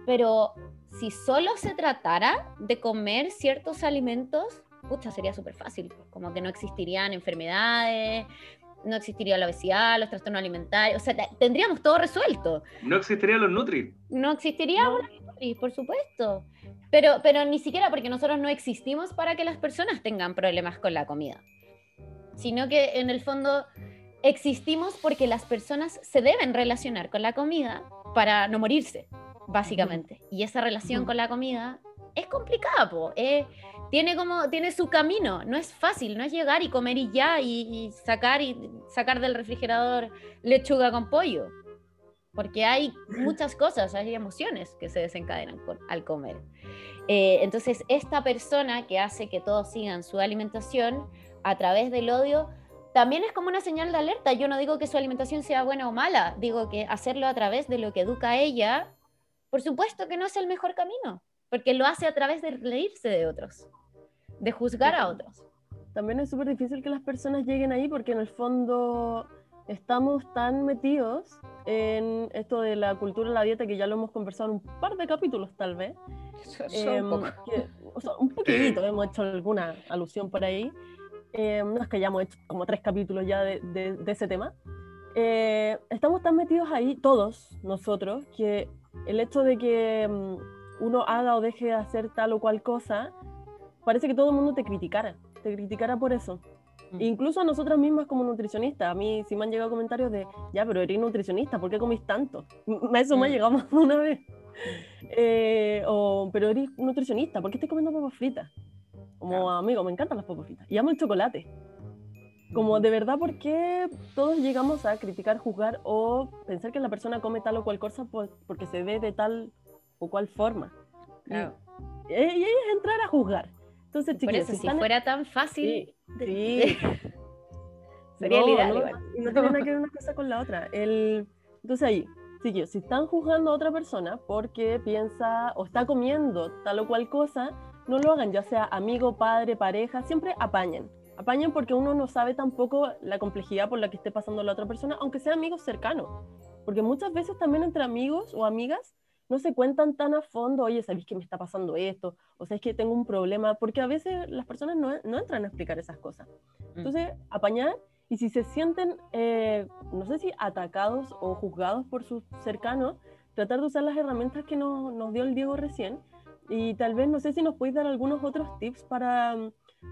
pero si solo se tratara de comer ciertos alimentos, pucha, sería súper fácil, como que no existirían enfermedades, no existiría la obesidad, los trastornos alimentarios, o sea, tendríamos todo resuelto. No existirían los Nutri. No existiría los Nutri, por supuesto. Pero, pero ni siquiera porque nosotros no existimos para que las personas tengan problemas con la comida, sino que en el fondo existimos porque las personas se deben relacionar con la comida para no morirse, básicamente. Y esa relación con la comida es complicada, po. Tiene como, tiene su camino, no es fácil, no es llegar y comer y ya, y, sacar y sacar del refrigerador lechuga con pollo. Porque hay muchas cosas, hay emociones que se desencadenan al comer. Eh, entonces, esta persona que hace que todos sigan su alimentación a través del odio, también es como una señal de alerta. Yo no digo que su alimentación sea buena o mala, digo que hacerlo a través de lo que educa a ella, por supuesto que no es el mejor camino, porque lo hace a través de reírse de otros, de juzgar a otros. También es súper difícil que las personas lleguen ahí porque en el fondo estamos tan metidos en esto de la cultura de la dieta que ya lo hemos conversado en un par de capítulos tal vez. <laughs> Em, un, poquitito <laughs> hemos hecho alguna alusión por ahí. Em, no es que hayamos hecho como tres capítulos ya de, de, ese tema. Eh, estamos tan metidos ahí, todos nosotros, que el hecho de que em, uno haga o deje de hacer tal o cual cosa, parece que todo el mundo te criticara, te criticara por eso. Mm. Incluso a nosotras mismas como nutricionistas, a mí sí me han llegado comentarios de, ya, pero eres nutricionista, ¿por qué comís tanto? Eso me ha mm. llegado más <laughs> de una vez. Eh, o, pero eres nutricionista, ¿por qué estás comiendo papas fritas? Como amigo, me encantan las papas fritas. Y amo el chocolate. Como de verdad, ¿por qué todos llegamos a criticar, juzgar o pensar que la persona come tal o cual cosa porque se ve de tal o cual forma? Claro. Y, y, es entrar a juzgar. Entonces, Por eso, si, fuera tan fácil, Sí. <laughs> Sería no, ideal. No, tiene nada que <laughs> ver una cosa con la otra. El, entonces ahí, sí, si están juzgando a otra persona porque piensa o está comiendo tal o cual cosa, no lo hagan, ya sea amigo, padre, pareja, siempre apañen. Apañen porque uno no sabe tampoco la complejidad por la que esté pasando la otra persona, aunque sea amigos cercanos. Porque muchas veces también entre amigos o amigas no se cuentan tan a fondo, oye, ¿sabéis que me está pasando esto? O sea, es que tengo un problema, porque a veces las personas no, no entran a explicar esas cosas. Mm. Entonces, apañar y si se sienten, eh, no sé si atacados o juzgados por sus cercanos, tratar de usar las herramientas que nos, nos dio el Diego recién y tal vez, no sé si nos podéis dar algunos otros tips para,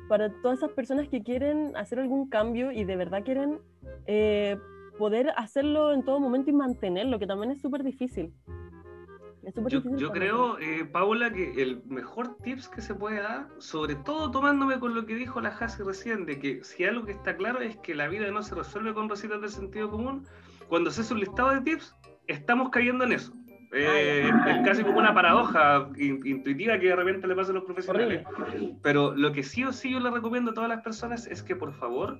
para todas esas personas que quieren hacer algún cambio y de verdad quieren eh, poder hacerlo en todo momento y mantenerlo, que también es súper difícil. Yo, creo, eh, Paula, que el mejor tips que se puede dar, sobre todo tomándome con lo que dijo la Hasi recién, de que si algo que está claro es que la vida no se resuelve con recetas de sentido común, cuando se hace un listado de tips, estamos cayendo en eso. Eh, es casi como una paradoja intuitiva que de repente le pasa a los profesionales. Pero lo que sí o sí yo le recomiendo a todas las personas es que por favor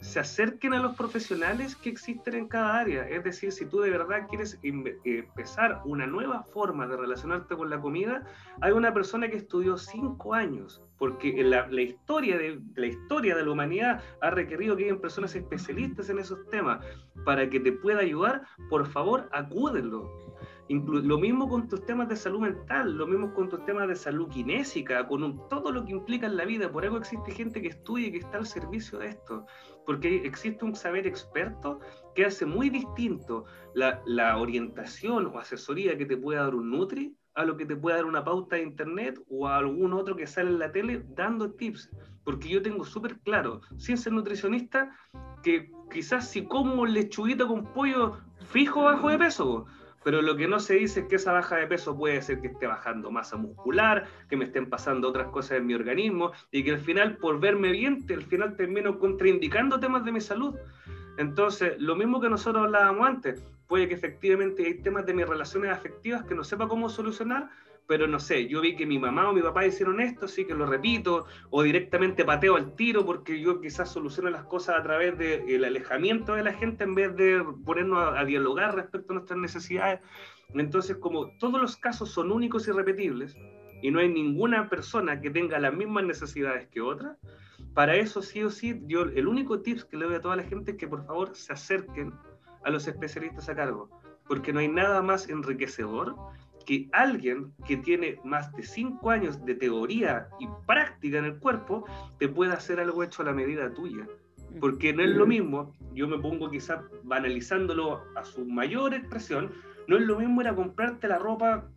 se acerquen a los profesionales que existen en cada área. Es decir, si tú de verdad quieres empezar una nueva forma de relacionarte con la comida, hay una persona que estudió cinco años, porque la, la historia, de, la historia de la humanidad ha requerido que hayan personas especialistas en esos temas. Para que te pueda ayudar, por favor, acúdenlo lo mismo con tus temas de salud mental, lo mismo con tus temas de salud kinésica, con todo lo que implica en la vida. Por algo existe gente que estudia y que está al servicio de esto, porque existe un saber experto que hace muy distinto la, orientación o asesoría que te puede dar un Nutri a lo que te puede dar una pauta de internet o a algún otro que sale en la tele dando tips. Porque yo tengo súper claro, sin ser nutricionista, que quizás si como lechuguita con pollo fijo bajo de peso pero lo que no se dice es que esa baja de peso puede ser que esté bajando masa muscular, que me estén pasando otras cosas en mi organismo y que al final, por verme bien, al final termino contraindicando temas de mi salud. Entonces, lo mismo que nosotros hablábamos antes, puede que efectivamente hay temas de mis relaciones afectivas que no sepa cómo solucionar, pero no sé, yo vi que mi mamá o mi papá hicieron esto, así que lo repito, o directamente pateo al tiro porque yo quizás soluciono las cosas a través del alejamiento de la gente en vez de ponernos a, dialogar respecto a nuestras necesidades. Entonces, como todos los casos son únicos y repetibles, y no hay ninguna persona que tenga las mismas necesidades que otra, para eso sí o sí, yo el único tips que le doy a toda la gente es que por favor se acerquen a los especialistas a cargo, porque no hay nada más enriquecedor que alguien que tiene más de cinco años de teoría y práctica en el cuerpo te pueda hacer algo hecho a la medida tuya. Porque no es lo mismo, yo me pongo quizás banalizándolo a su mayor expresión, no es lo mismo ir a comprarte la ropa,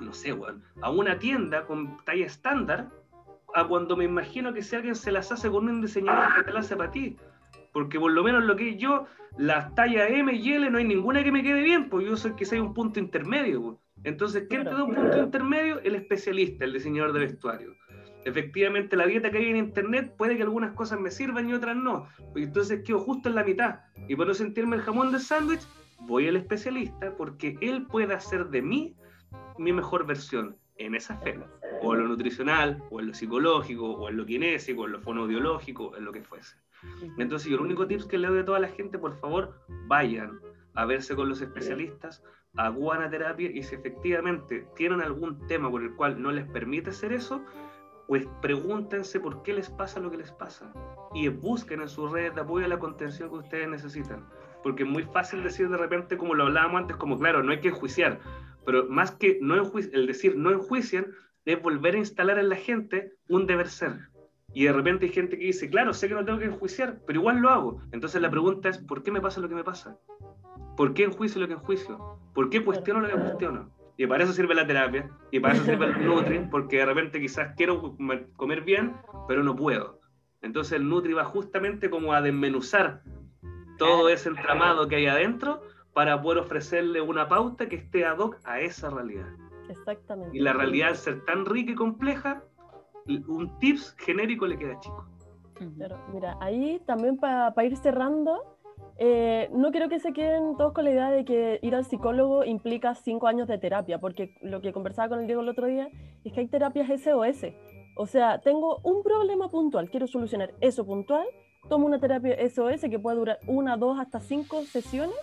no sé, bueno, a una tienda con talla estándar, a cuando me imagino que si alguien se las hace con un diseñador que te la hace para ti. Porque por lo menos lo que yo, las tallas M y L, no hay ninguna que me quede bien, pues yo sé que hay un punto intermedio. Pues. Entonces, ¿quién te da un punto intermedio? El especialista, el diseñador de vestuario. Efectivamente, la dieta que hay en internet puede que algunas cosas me sirvan y otras no. Entonces quedo justo en la mitad. Y por no sentirme el jamón del sándwich, voy al especialista porque él puede hacer de mí mi mejor versión en esa esfera, o en lo nutricional, o en lo psicológico, o en lo kinésico, o en lo fonoaudiológico, en lo que fuese. Entonces, yo el único tips que le doy a toda la gente, por favor, vayan a verse con los especialistas, a guanaterapia, y si efectivamente tienen algún tema por el cual no les permite hacer eso, pues pregúntense por qué les pasa lo que les pasa y busquen en sus redes de apoyo la contención que ustedes necesitan. Porque es muy fácil decir de repente, como lo hablábamos antes, como claro, no hay que enjuiciar, pero más que no el decir no enjuician es volver a instalar en la gente un deber ser. Y de repente hay gente que dice, claro, sé que no tengo que enjuiciar, pero igual lo hago. Entonces la pregunta es, ¿por qué me pasa lo que me pasa? ¿Por qué enjuicio lo que enjuicio? ¿Por qué cuestiono lo que cuestiono? Y para eso sirve la terapia, y para eso sirve el Nutri, porque de repente quizás quiero comer bien, pero no puedo. Entonces el Nutri va justamente como a desmenuzar todo ese entramado que hay adentro para poder ofrecerle una pauta que esté ad hoc a esa realidad. Exactamente. Y la realidad, al ser tan rica y compleja, un tips genérico le queda chico. Pero mira, ahí también para ir cerrando, eh, no quiero que se queden todos con la idea de que ir al psicólogo implica cinco años de terapia, porque lo que conversaba con el Diego el otro día es que hay terapias SOS. O sea, tengo un problema puntual, quiero solucionar eso puntual, tomo una terapia SOS que puede durar una, dos, hasta cinco sesiones,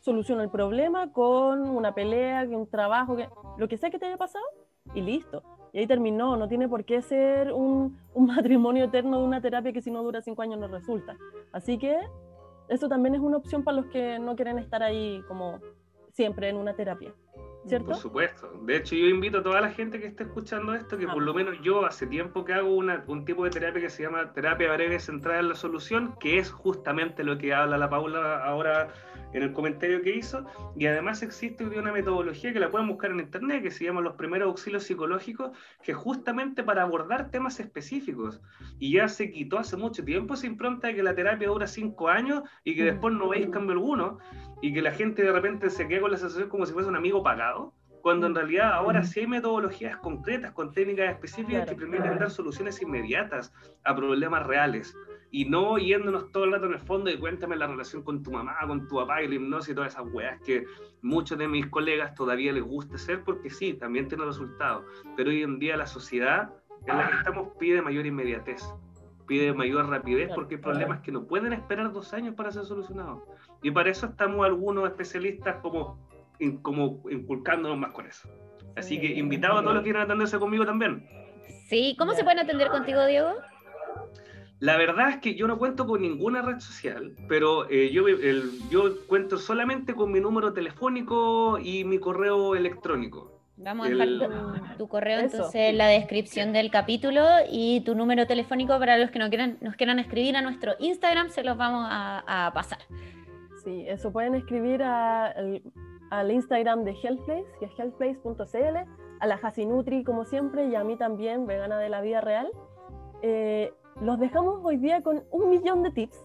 soluciono el problema con una pelea, un trabajo, lo que sea que te haya pasado, y listo. Y ahí terminó, no tiene por qué ser un, un <laughs> matrimonio eterno de una terapia que si no dura cinco años no resulta. Así que eso también es una opción para los que no quieren estar ahí como siempre en una terapia. ¿Cierto? Por supuesto. De hecho, yo invito a toda la gente que esté escuchando esto, que por lo menos yo hace tiempo que hago una, un tipo de terapia que se llama terapia breve centrada en la solución, que es justamente lo que habla la Paula ahora en el comentario que hizo. Y además existe una metodología que la pueden buscar en internet que se llama los primeros auxilios psicológicos, que es justamente para abordar temas específicos. Y ya se quitó hace mucho tiempo esa impronta de que la terapia dura cinco años y que después no veis cambio alguno y que la gente de repente se queda con la sensación como si fuese un amigo pagado cuando en realidad ahora sí hay metodologías concretas con técnicas específicas que permiten dar soluciones inmediatas a problemas reales y no yéndonos todo el rato en el fondo y cuéntame la relación con tu mamá, con tu papá y la hipnosis y todas esas weas que muchos de mis colegas todavía les gusta hacer porque sí, también tiene resultados, pero hoy en día la sociedad en la que estamos pide mayor inmediatez, pide mayor rapidez porque hay problemas que no pueden esperar dos años para ser solucionados. Y para eso estamos algunos especialistas como, como inculcándonos más con eso. Así que invitado a todos los que quieran atenderse conmigo también. Sí, ¿cómo se pueden atender contigo, Diego? La verdad es que yo no cuento con ninguna red social, pero eh, yo, yo cuento solamente con mi número telefónico y mi correo electrónico. Vamos a dejar tu, correo entonces en la descripción del capítulo y tu número telefónico para los que no quieran, nos quieran escribir a nuestro Instagram, se los vamos a, pasar. Sí, eso pueden escribir al, Instagram de Healthplace, que es healthplace.cl, a la Jacinutri como siempre y a mí también, vegana de la vida real. Eh, los dejamos hoy día con un millón de tips,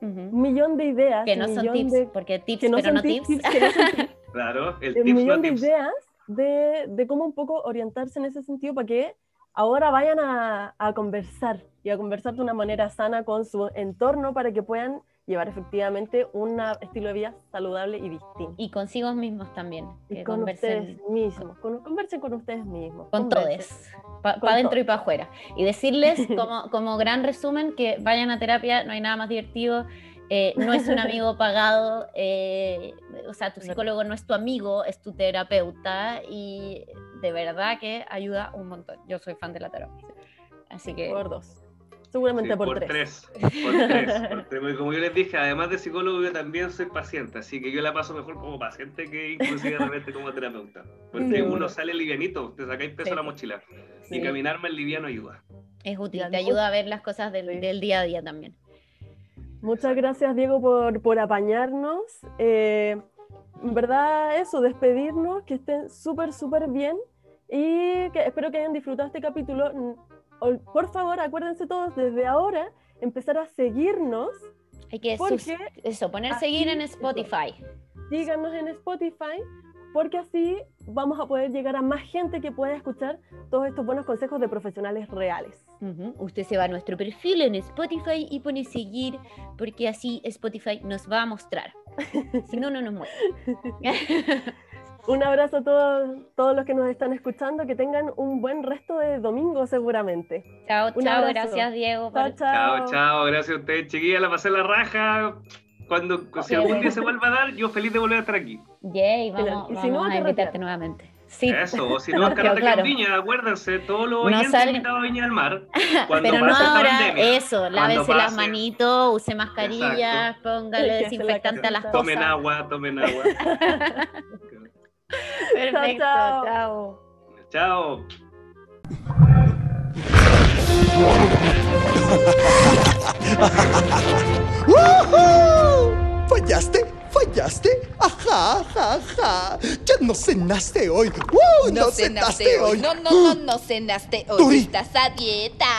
un millón de ideas. Que no son tips, porque tips, pero no tips. claro, el un millón de ideas de, de, cómo un poco orientarse en ese sentido para que ahora vayan a, a conversar y a conversar de una manera sana con su entorno para que puedan llevar efectivamente un estilo de vida saludable y distinto. Y consigo mismos también. Y con ustedes mismos, conversen con ustedes mismos. Con todos, para adentro y para afuera. Y decirles <laughs> como, como gran resumen que vayan a terapia, no hay nada más divertido. Eh, no es un amigo <laughs> pagado, eh, o sea, tu psicólogo no es tu amigo, es tu terapeuta y de verdad que ayuda un montón. Yo soy fan de la terapia. Así que... Por dos. Seguramente por, tres. Por tres. <laughs> como yo les dije, además de psicólogo, yo también soy paciente, así que yo la paso mejor como paciente que inclusive como terapeuta. Porque uno sale livianito, te sacáis peso a la mochila. Y caminar más liviano ayuda. Es útil, te ayuda a ver las cosas del, del día a día también. Muchas gracias, Diego, por, por apañarnos. Eh, en verdad, eso, despedirnos, que estén súper, súper bien y que espero que hayan disfrutado este capítulo por favor, acuérdense todos desde ahora empezar a seguirnos. Hay que eso, poner seguir en Spotify. Síganos en Spotify porque así vamos a poder llegar a más gente que pueda escuchar todos estos buenos consejos de profesionales reales. Usted se va a nuestro perfil en Spotify y pone seguir, porque así Spotify nos va a mostrar. <laughs> si no, no nos muestra. <laughs> Un abrazo a todos, todos los que nos están escuchando, que tengan un buen resto de domingo seguramente. chao, Un chao. abrazo. Gracias, Diego. Chao, por- chao. Chao, chao, gracias a ustedes, chiquillas, la pasé la raja. Cuando, si algún día se vuelva a dar, yo feliz de volver a estar aquí. Yay, vamos, Y si no, vamos a a invitarte nuevamente. Sí, Eso, o si no, <laughs> No, Carrete claro. Viña, acuérdense, todos los No salgan- invitados a Viña del Mar. <laughs> Cuando pero no ahora, pandemia. eso, lávense las manitos, use mascarillas, póngale <laughs> la desinfectante a las camiseta. Tomen cosas. agua, tomen agua. <laughs> Perfecto, Chao, chao. Chao. ¡Woohoo! <laughs> ¿Fallaste? ¿Fallaste? Ajá, ajá, ajá. Ya no cenaste hoy. ¡Woo! No, cenaste hoy. No, no, no, no cenaste hoy. Turi. Estás a dieta.